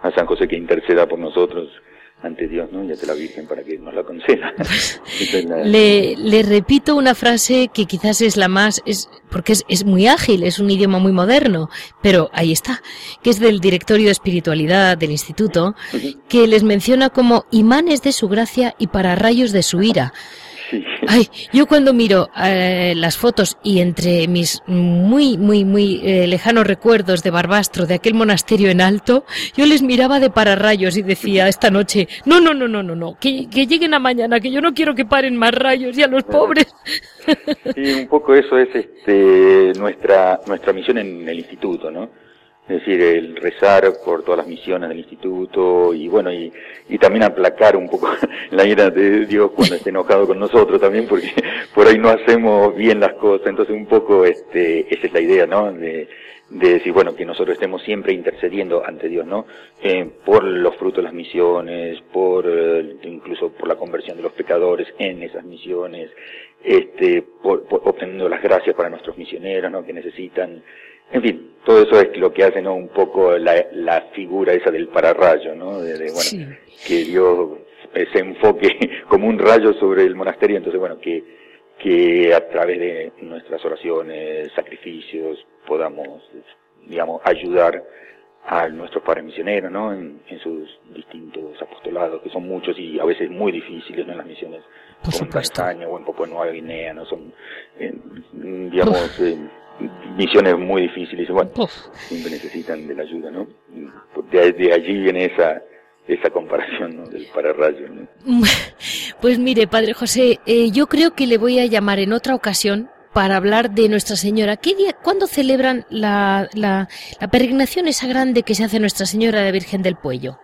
Speaker 3: a, San José que interceda por nosotros ante Dios, ¿no? Y ante la Virgen para que nos la conceda.
Speaker 1: le, le, repito una frase que quizás es la más, es, porque es, es, muy ágil, es un idioma muy moderno, pero ahí está, que es del directorio de espiritualidad del instituto, que les menciona como imanes de su gracia y para rayos de su ira. Ay, yo cuando miro eh, las fotos y entre mis muy, muy, muy eh, lejanos recuerdos de Barbastro, de aquel monasterio en alto, yo les miraba de pararrayos y decía esta noche, no, no, no, no, no, no, que, que lleguen a mañana, que yo no quiero que paren más rayos y a los pobres.
Speaker 3: Sí, un poco eso es este, nuestra, nuestra misión en el instituto, ¿no? Es decir, el rezar por todas las misiones del instituto y bueno, y, y también aplacar un poco la ira de Dios cuando esté enojado con nosotros también, porque por ahí no hacemos bien las cosas, entonces un poco este, esa es la idea, ¿no? De, de decir, bueno, que nosotros estemos siempre intercediendo ante Dios, ¿no? Eh, por los frutos de las misiones, por eh, incluso por la conversión de los pecadores en esas misiones, este, por, por obteniendo las gracias para nuestros misioneros, ¿no? Que necesitan en fin, todo eso es lo que hace ¿no? un poco la, la figura esa del pararrayo, ¿no? De, bueno, que Dios se enfoque como un rayo sobre el monasterio, entonces bueno, que, que a través de nuestras oraciones, sacrificios, podamos, digamos, ayudar a nuestros padres misioneros, ¿no? En, sus distintos apostolados, que son muchos y a veces muy difíciles, ¿no? En las misiones,
Speaker 1: Por en
Speaker 3: Tanzania o en Papua Nueva Guinea, ¿no? Son, eh, digamos, misiones muy difíciles, bueno, siempre necesitan de la ayuda, ¿no? De, allí viene esa, esa comparación ¿no? del pararrayo. ¿no?
Speaker 1: Pues mire, Padre José, eh, yo creo que le voy a llamar en otra ocasión para hablar de Nuestra Señora. ¿Qué día, cuándo celebran la, la, la peregrinación esa grande que se hace Nuestra Señora de Virgen del Puello?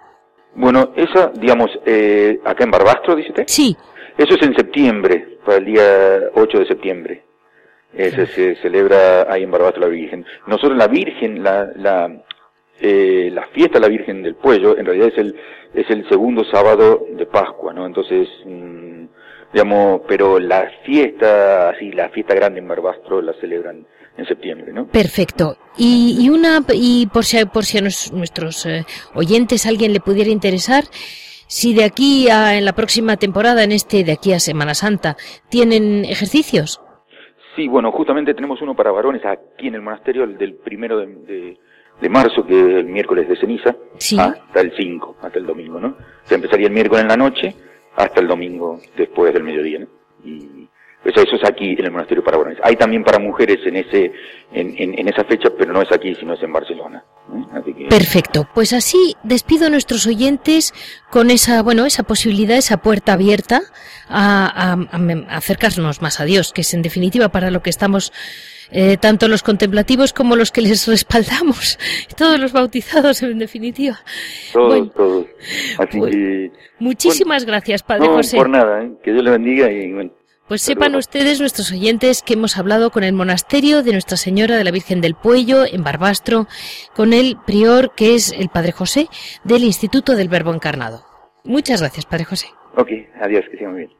Speaker 3: Bueno, esa, digamos, eh, acá en Barbastro, dice usted.
Speaker 1: Sí.
Speaker 3: Eso es en septiembre, para el día 8 de septiembre. Ese se celebra ahí en Barbastro la Virgen. Nosotros la Virgen, la, la, eh, la fiesta de la Virgen del Puello, en realidad es el, es el segundo sábado de Pascua, ¿no? Entonces, mm, digamos, pero la fiesta, así, la fiesta grande en Barbastro la celebran en septiembre, ¿no?
Speaker 1: Perfecto. Y, y una, y por si, por si a nuestros eh, oyentes alguien le pudiera interesar, si de aquí a en la próxima temporada, en este de aquí a Semana Santa, tienen ejercicios.
Speaker 3: Sí, bueno, justamente tenemos uno para varones aquí en el monasterio, el del primero de, de, marzo, que es el miércoles de ceniza, hasta el 5, hasta el domingo, ¿no? Se empezaría el miércoles en la noche hasta el domingo después del mediodía, ¿no? Y eso, eso es aquí en el monasterio para varones. Hay también para mujeres en ese, en, en, esa fecha, pero no es aquí, sino es en Barcelona.
Speaker 1: Perfecto. Pues así despido a nuestros oyentes con esa, bueno, esa posibilidad, esa puerta abierta a, a, acercarnos más a Dios, que es en definitiva para lo que estamos eh, tanto los contemplativos como los que les respaldamos, todos los bautizados en definitiva.
Speaker 3: Todos, todos. Así
Speaker 1: pues, muchísimas gracias, Padre
Speaker 3: no,
Speaker 1: José.
Speaker 3: Por nada, ¿eh? que Dios le bendiga y bueno.
Speaker 1: Pues sepan ustedes, nuestros oyentes, que hemos hablado con el monasterio de Nuestra Señora de la Virgen del Puello, en Barbastro, con el prior, que es el Padre José, del Instituto del Verbo Encarnado. Muchas gracias, Padre José.
Speaker 3: Ok, adiós, que muy bien.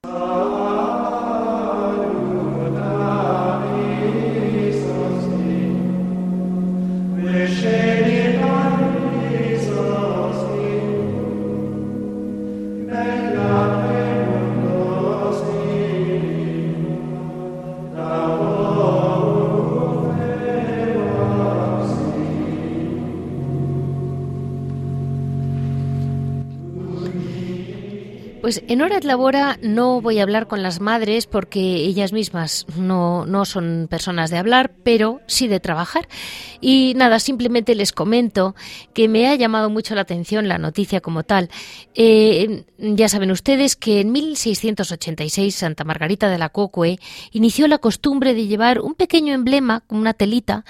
Speaker 1: Pues en Horas Labora no voy a hablar con las madres porque ellas mismas no, no son personas de hablar, pero sí de trabajar. Y nada, simplemente les comento que me ha llamado mucho la atención la noticia como tal. Eh, ya saben ustedes que en 1686 Santa Margarita de la Cocue inició la costumbre de llevar un pequeño emblema, una telita,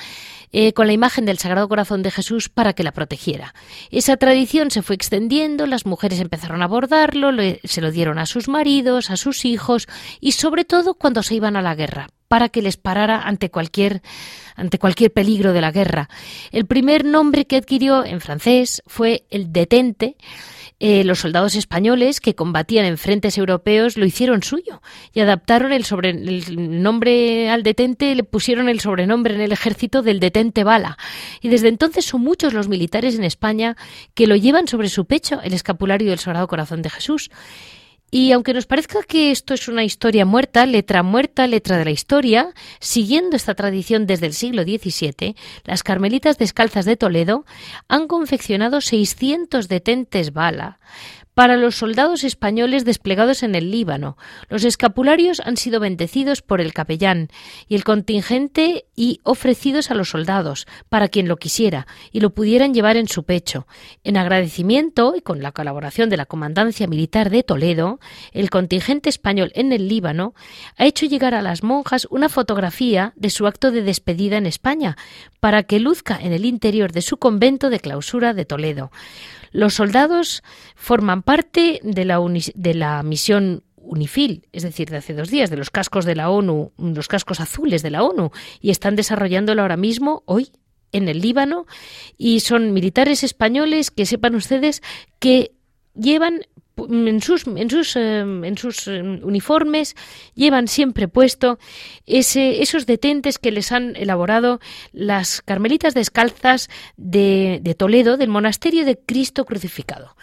Speaker 1: eh, con la imagen del Sagrado Corazón de Jesús para que la protegiera. Esa tradición se fue extendiendo, las mujeres empezaron a bordarlo, se lo dieron a sus maridos, a sus hijos y sobre todo cuando se iban a la guerra para que les parara ante cualquier ante cualquier peligro de la guerra. El primer nombre que adquirió en francés fue el detente eh, los soldados españoles que combatían en frentes europeos lo hicieron suyo y adaptaron el, sobre, el nombre al detente, le pusieron el sobrenombre en el ejército del detente bala. Y desde entonces son muchos los militares en España que lo llevan sobre su pecho, el escapulario del Sagrado Corazón de Jesús. Y aunque nos parezca que esto es una historia muerta, letra muerta, letra de la historia, siguiendo esta tradición desde el siglo XVII, las Carmelitas Descalzas de Toledo han confeccionado 600 detentes bala para los soldados españoles desplegados en el Líbano. Los escapularios han sido bendecidos por el capellán y el contingente y ofrecidos a los soldados, para quien lo quisiera, y lo pudieran llevar en su pecho. En agradecimiento y con la colaboración de la Comandancia Militar de Toledo, el contingente español en el Líbano ha hecho llegar a las monjas una fotografía de su acto de despedida en España, para que luzca en el interior de su convento de clausura de Toledo. Los soldados forman parte de la, de la misión UNIFIL, es decir, de hace dos días, de los cascos de la ONU, los cascos azules de la ONU, y están desarrollándolo ahora mismo, hoy, en el Líbano, y son militares españoles que sepan ustedes que llevan en sus, en sus, em, en sus em, uniformes llevan siempre puesto ese, esos detentes que les han elaborado las carmelitas descalzas de, de Toledo, del monasterio de Cristo crucificado.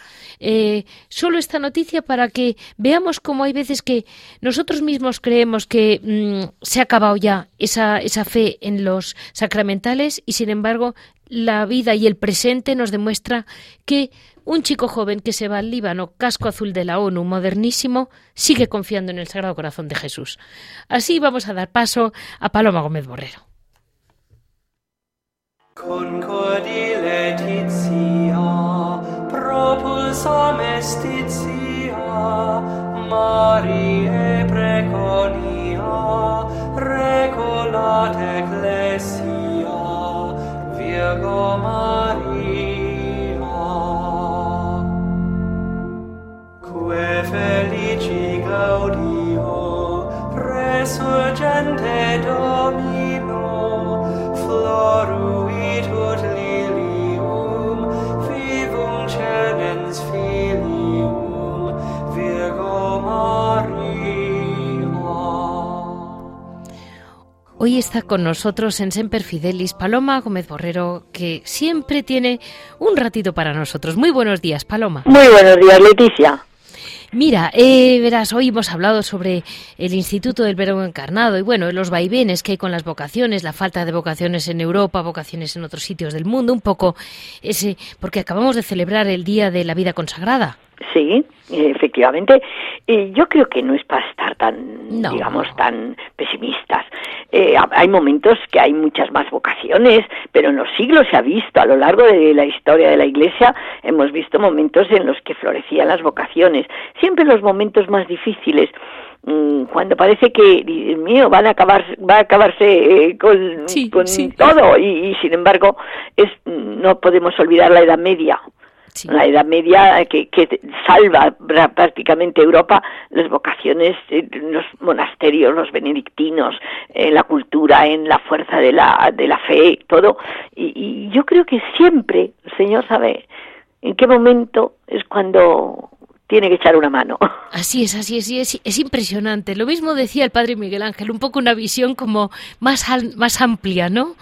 Speaker 1: Eh, solo esta noticia para que veamos cómo hay veces que nosotros mismos creemos que mm, se ha acabado ya esa, esa fe en los sacramentales y sin embargo la vida y el presente nos demuestra que un chico joven que se va al Líbano, casco azul de la ONU, modernísimo, sigue confiando en el Sagrado Corazón de Jesús. Así vamos a dar paso a Paloma Gómez Borrero. Felici gaudio, resurgente Domino, floruit ut lilium, vivum cernens filium, Virgo Maria. Hoy está con nosotros en Semper Fidelis Paloma Gómez Borrero, que siempre tiene un ratito para nosotros. Muy buenos días, Paloma.
Speaker 4: Muy buenos días, Leticia.
Speaker 1: Mira, eh, verás, hoy hemos hablado sobre el Instituto del Verbo Encarnado y bueno, los vaivenes que hay con las vocaciones, la falta de vocaciones en Europa, vocaciones en otros sitios del mundo, un poco ese, porque acabamos de celebrar el Día de la Vida Consagrada.
Speaker 4: Sí, efectivamente. Eh, yo creo que no es para estar tan, digamos, tan pesimistas. Eh, hay momentos que hay muchas más vocaciones, pero en los siglos se ha visto, a lo largo de la historia de la Iglesia, hemos visto momentos en los que florecían las vocaciones. Siempre los momentos más difíciles mm, cuando parece que Dios mío van a acabar va a acabarse eh, con, todo y, y, sin embargo es no podemos olvidar la Edad Media la Edad Media que, que salva prácticamente Europa, las vocaciones, los monasterios, los benedictinos, en la cultura, en la fuerza de la, de la fe, todo. Y, y yo creo que siempre el Señor sabe en qué momento es cuando tiene que echar una mano.
Speaker 1: Así es, así es, es, es, impresionante. Lo mismo decía el padre Miguel Ángel, un poco una visión como más, más amplia, ¿no?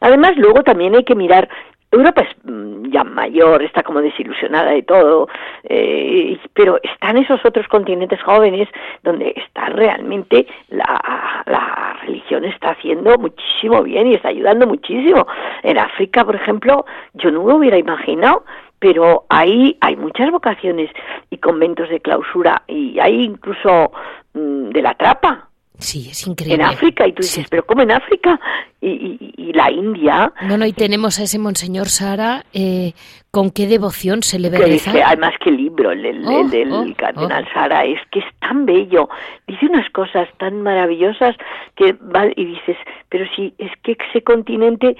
Speaker 4: Además, luego también hay que mirar Europa es mm, ya mayor, está como desilusionada de todo, eh, pero están esos otros continentes jóvenes donde está realmente la, la religión está haciendo muchísimo bien y está ayudando muchísimo. En África, por ejemplo, yo no me hubiera imaginado pero ahí hay muchas vocaciones y conventos de clausura y hay incluso mm, de la trapa.
Speaker 1: Sí, es increíble.
Speaker 4: En África, y tú dices, pero ¿cómo en África? Y, la India.
Speaker 1: No, no, y tenemos a ese Monseñor Sara, eh, ¿con qué devoción se le ve
Speaker 4: que dice, Además, que libro, el, del oh, oh, Cardenal oh. Sara, es que es tan bello. Dice unas cosas tan maravillosas que y dices, pero si es que ese continente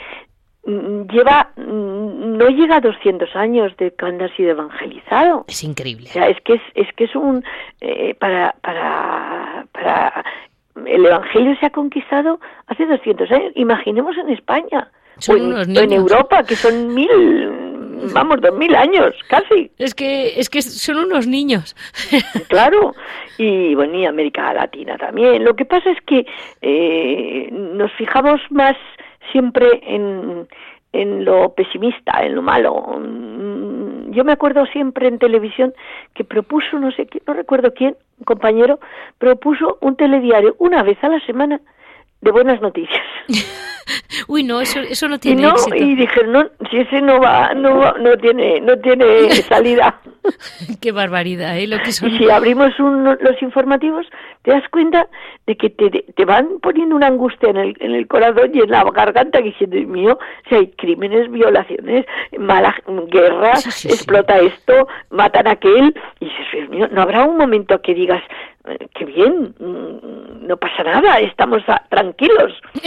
Speaker 4: mm, lleva mm, no llega a 200 años de cuando ha sido evangelizado.
Speaker 1: Es increíble.
Speaker 4: O sea, es que es, es que es un eh, para para para el Evangelio se ha conquistado hace 200 años. Imaginemos en España. o en, Europa, que son mil, vamos, dos mil años, casi.
Speaker 1: Es que, es que son unos niños.
Speaker 4: claro, y bueno, y América Latina también. Lo que pasa es que eh, nos fijamos más siempre en, en lo pesimista, en lo malo. Yo me acuerdo siempre en televisión que propuso, no sé, no recuerdo quién, un compañero, propuso un telediario una vez a la semana de buenas noticias.
Speaker 1: Uy, no, eso, eso no tiene
Speaker 4: y no,
Speaker 1: éxito.
Speaker 4: Y dije, no, si ese no va, no, no tiene, no tiene salida.
Speaker 1: Qué barbaridad, ¿eh? Lo que son...
Speaker 4: Y si abrimos los informativos, te das cuenta de que te, te van poniendo una angustia en el, en el corazón y en la garganta que dice, Dios mío, si hay crímenes, violaciones, mala guerra, explota esto, matan a aquel, y dices, Dios mío, no habrá un momento que digas, qué bien, mm, no pasa nada, estamos tranquilos.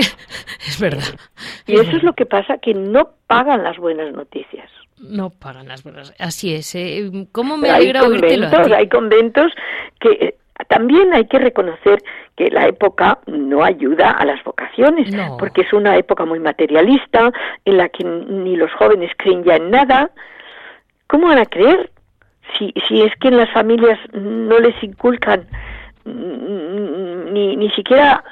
Speaker 1: es verdad.
Speaker 4: Y eso es lo que pasa, que no pagan las buenas noticias.
Speaker 1: No pagan las buenas. Así es. ¿eh? ¿Cómo me alegra hay conventos,
Speaker 4: Hay conventos que eh, también hay que reconocer que la época no ayuda a las vocaciones, porque es una época muy materialista, en la que ni los jóvenes creen ya en nada. ¿Cómo van a creer? Si, si es que en las familias no les inculcan ni, ni siquiera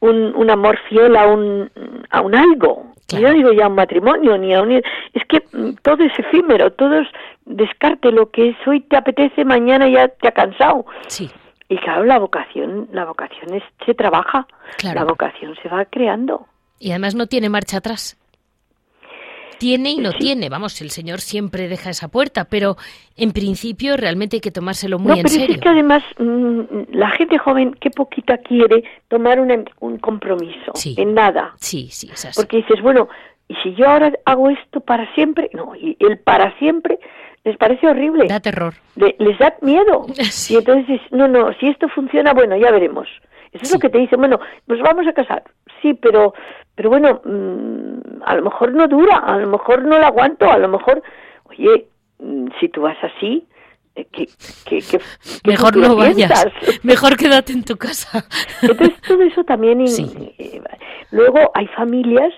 Speaker 4: un, un amor fiel a un, a un algo. Yo no digo ya un matrimonio, ni a un... Es que todo es efímero, todo es descarte lo que es hoy te apetece, mañana ya te ha cansado.
Speaker 1: Sí.
Speaker 4: Y claro, la vocación, la vocación es, se trabaja, la vocación se va creando.
Speaker 1: Y además no tiene marcha atrás tiene y no tiene. Vamos, el Señor siempre deja esa puerta, pero en principio realmente hay que tomárselo muy en serio.
Speaker 4: Es que además mm, la gente joven, qué poquita quiere tomar un compromiso en nada.
Speaker 1: Sí, sí, es
Speaker 4: así. Porque dices, bueno, y si yo ahora hago esto para siempre, no, y el para siempre les parece horrible.
Speaker 1: Da terror.
Speaker 4: les da miedo. Y entonces, no, no, si esto funciona, bueno, ya veremos. Eso es lo que te dicen, bueno, pues vamos a casar. Sí, pero, pero bueno, mm, a lo mejor no dura, a lo mejor no la aguanto, a lo mejor, oye, mm, si tú vas así, eh, que, que,
Speaker 1: mejor no vayas, mejor quédate en tu casa.
Speaker 4: Entonces todo eso también. Eh, luego hay familias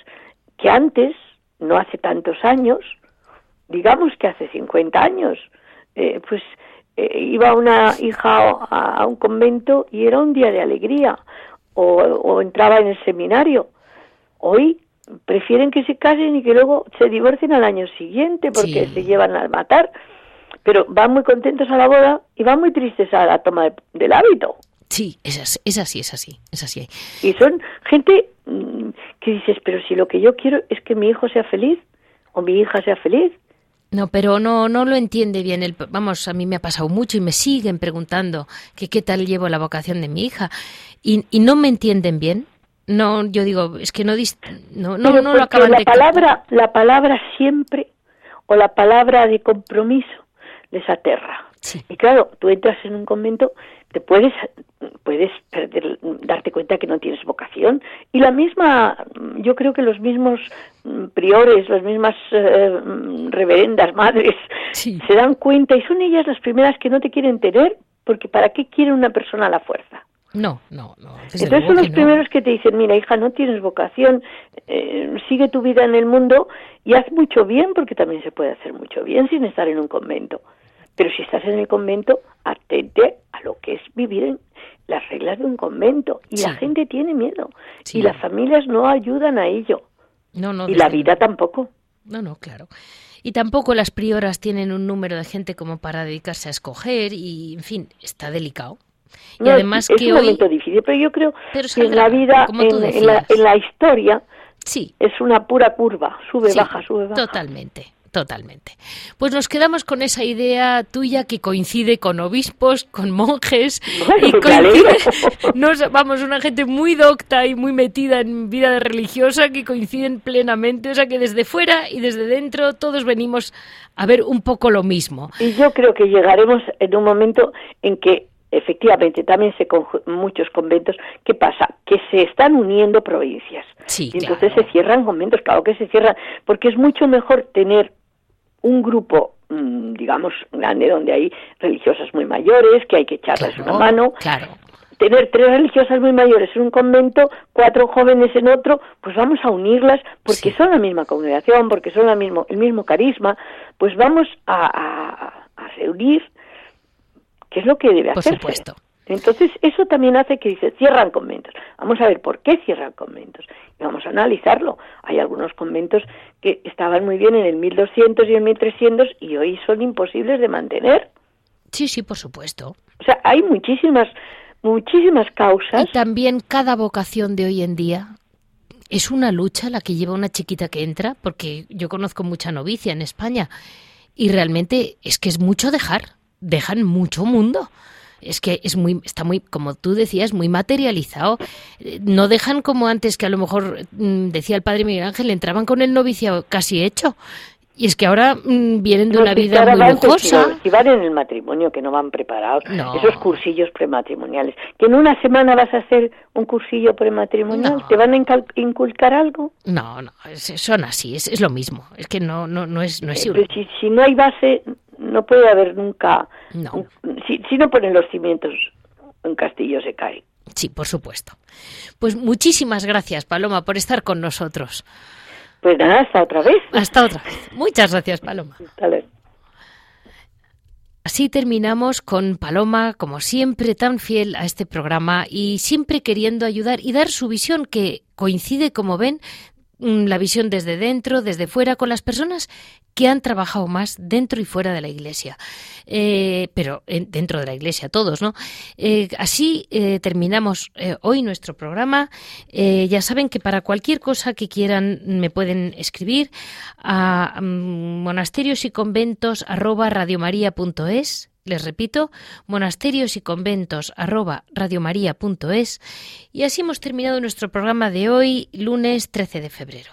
Speaker 4: que antes, no hace tantos años, digamos que hace 50 años, eh, pues iba una hija a, un convento y era un día de alegría, o entraba en el seminario Hoy prefieren que se casen y que luego se divorcien al año siguiente porque se llevan a matar. Pero van muy contentos a la boda y van muy tristes a la toma del hábito.
Speaker 1: Sí, es así, es así, es así, es así.
Speaker 4: Y son gente mm, que dices, pero si lo que yo quiero es que mi hijo sea feliz o mi hija sea feliz.
Speaker 1: No, pero no, no lo entiende bien. El, vamos, a mí me ha pasado mucho y me siguen preguntando que qué tal llevo la vocación de mi hija y, y no me entienden bien. No, yo digo, es que no no no, no lo acaban
Speaker 4: la palabra la palabra siempre o la palabra de compromiso les aterra. Y claro, tú entras en un convento, te puedes puedes darte cuenta que no tienes vocación y la misma yo creo que los mismos mm, priores, las mismas eh, reverendas madres se dan cuenta y son ellas las primeras que no te quieren tener porque para qué quiere una persona a la fuerza.
Speaker 1: No, no, no.
Speaker 4: Entonces son los primeros que te dicen, mira, hija, no tienes vocación, eh, sigue tu vida en el mundo y haz mucho bien, porque también se puede hacer mucho bien sin estar en un convento. Pero si estás en el convento, atente a lo que es vivir en las reglas de un convento. Y la gente tiene miedo. Y las familias no ayudan a ello.
Speaker 1: No, no,
Speaker 4: y la vida tampoco.
Speaker 1: No, no, claro. Y tampoco las prioras tienen un número de gente como para dedicarse a escoger y, en fin, está delicado. Y además
Speaker 4: es,
Speaker 1: que
Speaker 4: un momento difícil, pero yo creo que en la vida, en, la, historia,
Speaker 1: sí.
Speaker 4: es una pura curva, sube, baja, sube, baja.
Speaker 1: Totalmente, totalmente. Pues nos quedamos con esa idea tuya que coincide con obispos, con monjes y coincide, nos, vamos, una gente muy docta y muy metida en vida religiosa que coinciden plenamente, o sea que desde fuera y desde dentro todos venimos a ver un poco lo mismo.
Speaker 4: Y yo creo que llegaremos en un momento en que efectivamente también se muchos conventos. Qué pasa que se están uniendo provincias.
Speaker 1: Sí,
Speaker 4: y entonces se cierran conventos claro que se cierran porque es mucho mejor tener un grupo mm, digamos grande donde hay religiosas muy mayores que hay que echarles una mano.
Speaker 1: claro.
Speaker 4: Tener tres religiosas muy mayores en un convento, cuatro jóvenes en otro, pues vamos a unirlas porque son la misma congregación, porque son la mismo, el mismo carisma, pues vamos a, a, a reunir que es lo que debe
Speaker 1: Por supuesto.
Speaker 4: Entonces, eso también hace que dice, cierran conventos. Vamos a ver por qué cierran conventos. Y vamos a analizarlo. Hay algunos conventos que estaban muy bien en el 1200 y el 1300 y hoy son imposibles de mantener.
Speaker 1: Sí, sí, por supuesto.
Speaker 4: O sea, hay muchísimas, muchísimas causas.
Speaker 1: Y también cada vocación de hoy en día es una lucha la que lleva una chiquita que entra, porque yo conozco mucha novicia en España y realmente es que es mucho dejar dejan mucho mundo. Es que es muy, está muy, como tú decías, muy materializado. No dejan como antes que a lo mejor mm, decía el padre Miguel Ángel, entraban con el novicio casi hecho y es que ahora mm, vienen de una vida muy lujosa.
Speaker 4: Si, van en el matrimonio, que no van preparados, esos cursillos prematrimoniales. Que en una semana vas a hacer un cursillo prematrimonial, ¿te van a inculcar algo?
Speaker 1: No, no, son así, es, lo mismo. Es que no, no, no es, no es
Speaker 4: eh, si, si, no hay base, no puede haber nunca. No. si, si no ponen los cimientos, un castillo se cae.
Speaker 1: Sí, por supuesto. Pues muchísimas gracias, Paloma, por estar con nosotros.
Speaker 4: Pues nada, hasta otra vez.
Speaker 1: Hasta otra vez. Muchas gracias, Paloma. Así terminamos con Paloma, como siempre, tan fiel a este programa y siempre queriendo ayudar y dar su visión que coincide, como ven, la visión desde dentro, desde fuera, con las personas que han trabajado más dentro y fuera de la iglesia. Eh, pero dentro de la iglesia, todos, ¿no? Eh, así eh, terminamos hoy nuestro programa. ya saben que para cualquier cosa que quieran me pueden escribir a mm, monasterios y conventos arroba les repito, monasterios y conventos arroba radiomaria.es y así hemos terminado nuestro programa de hoy, lunes 13 de febrero.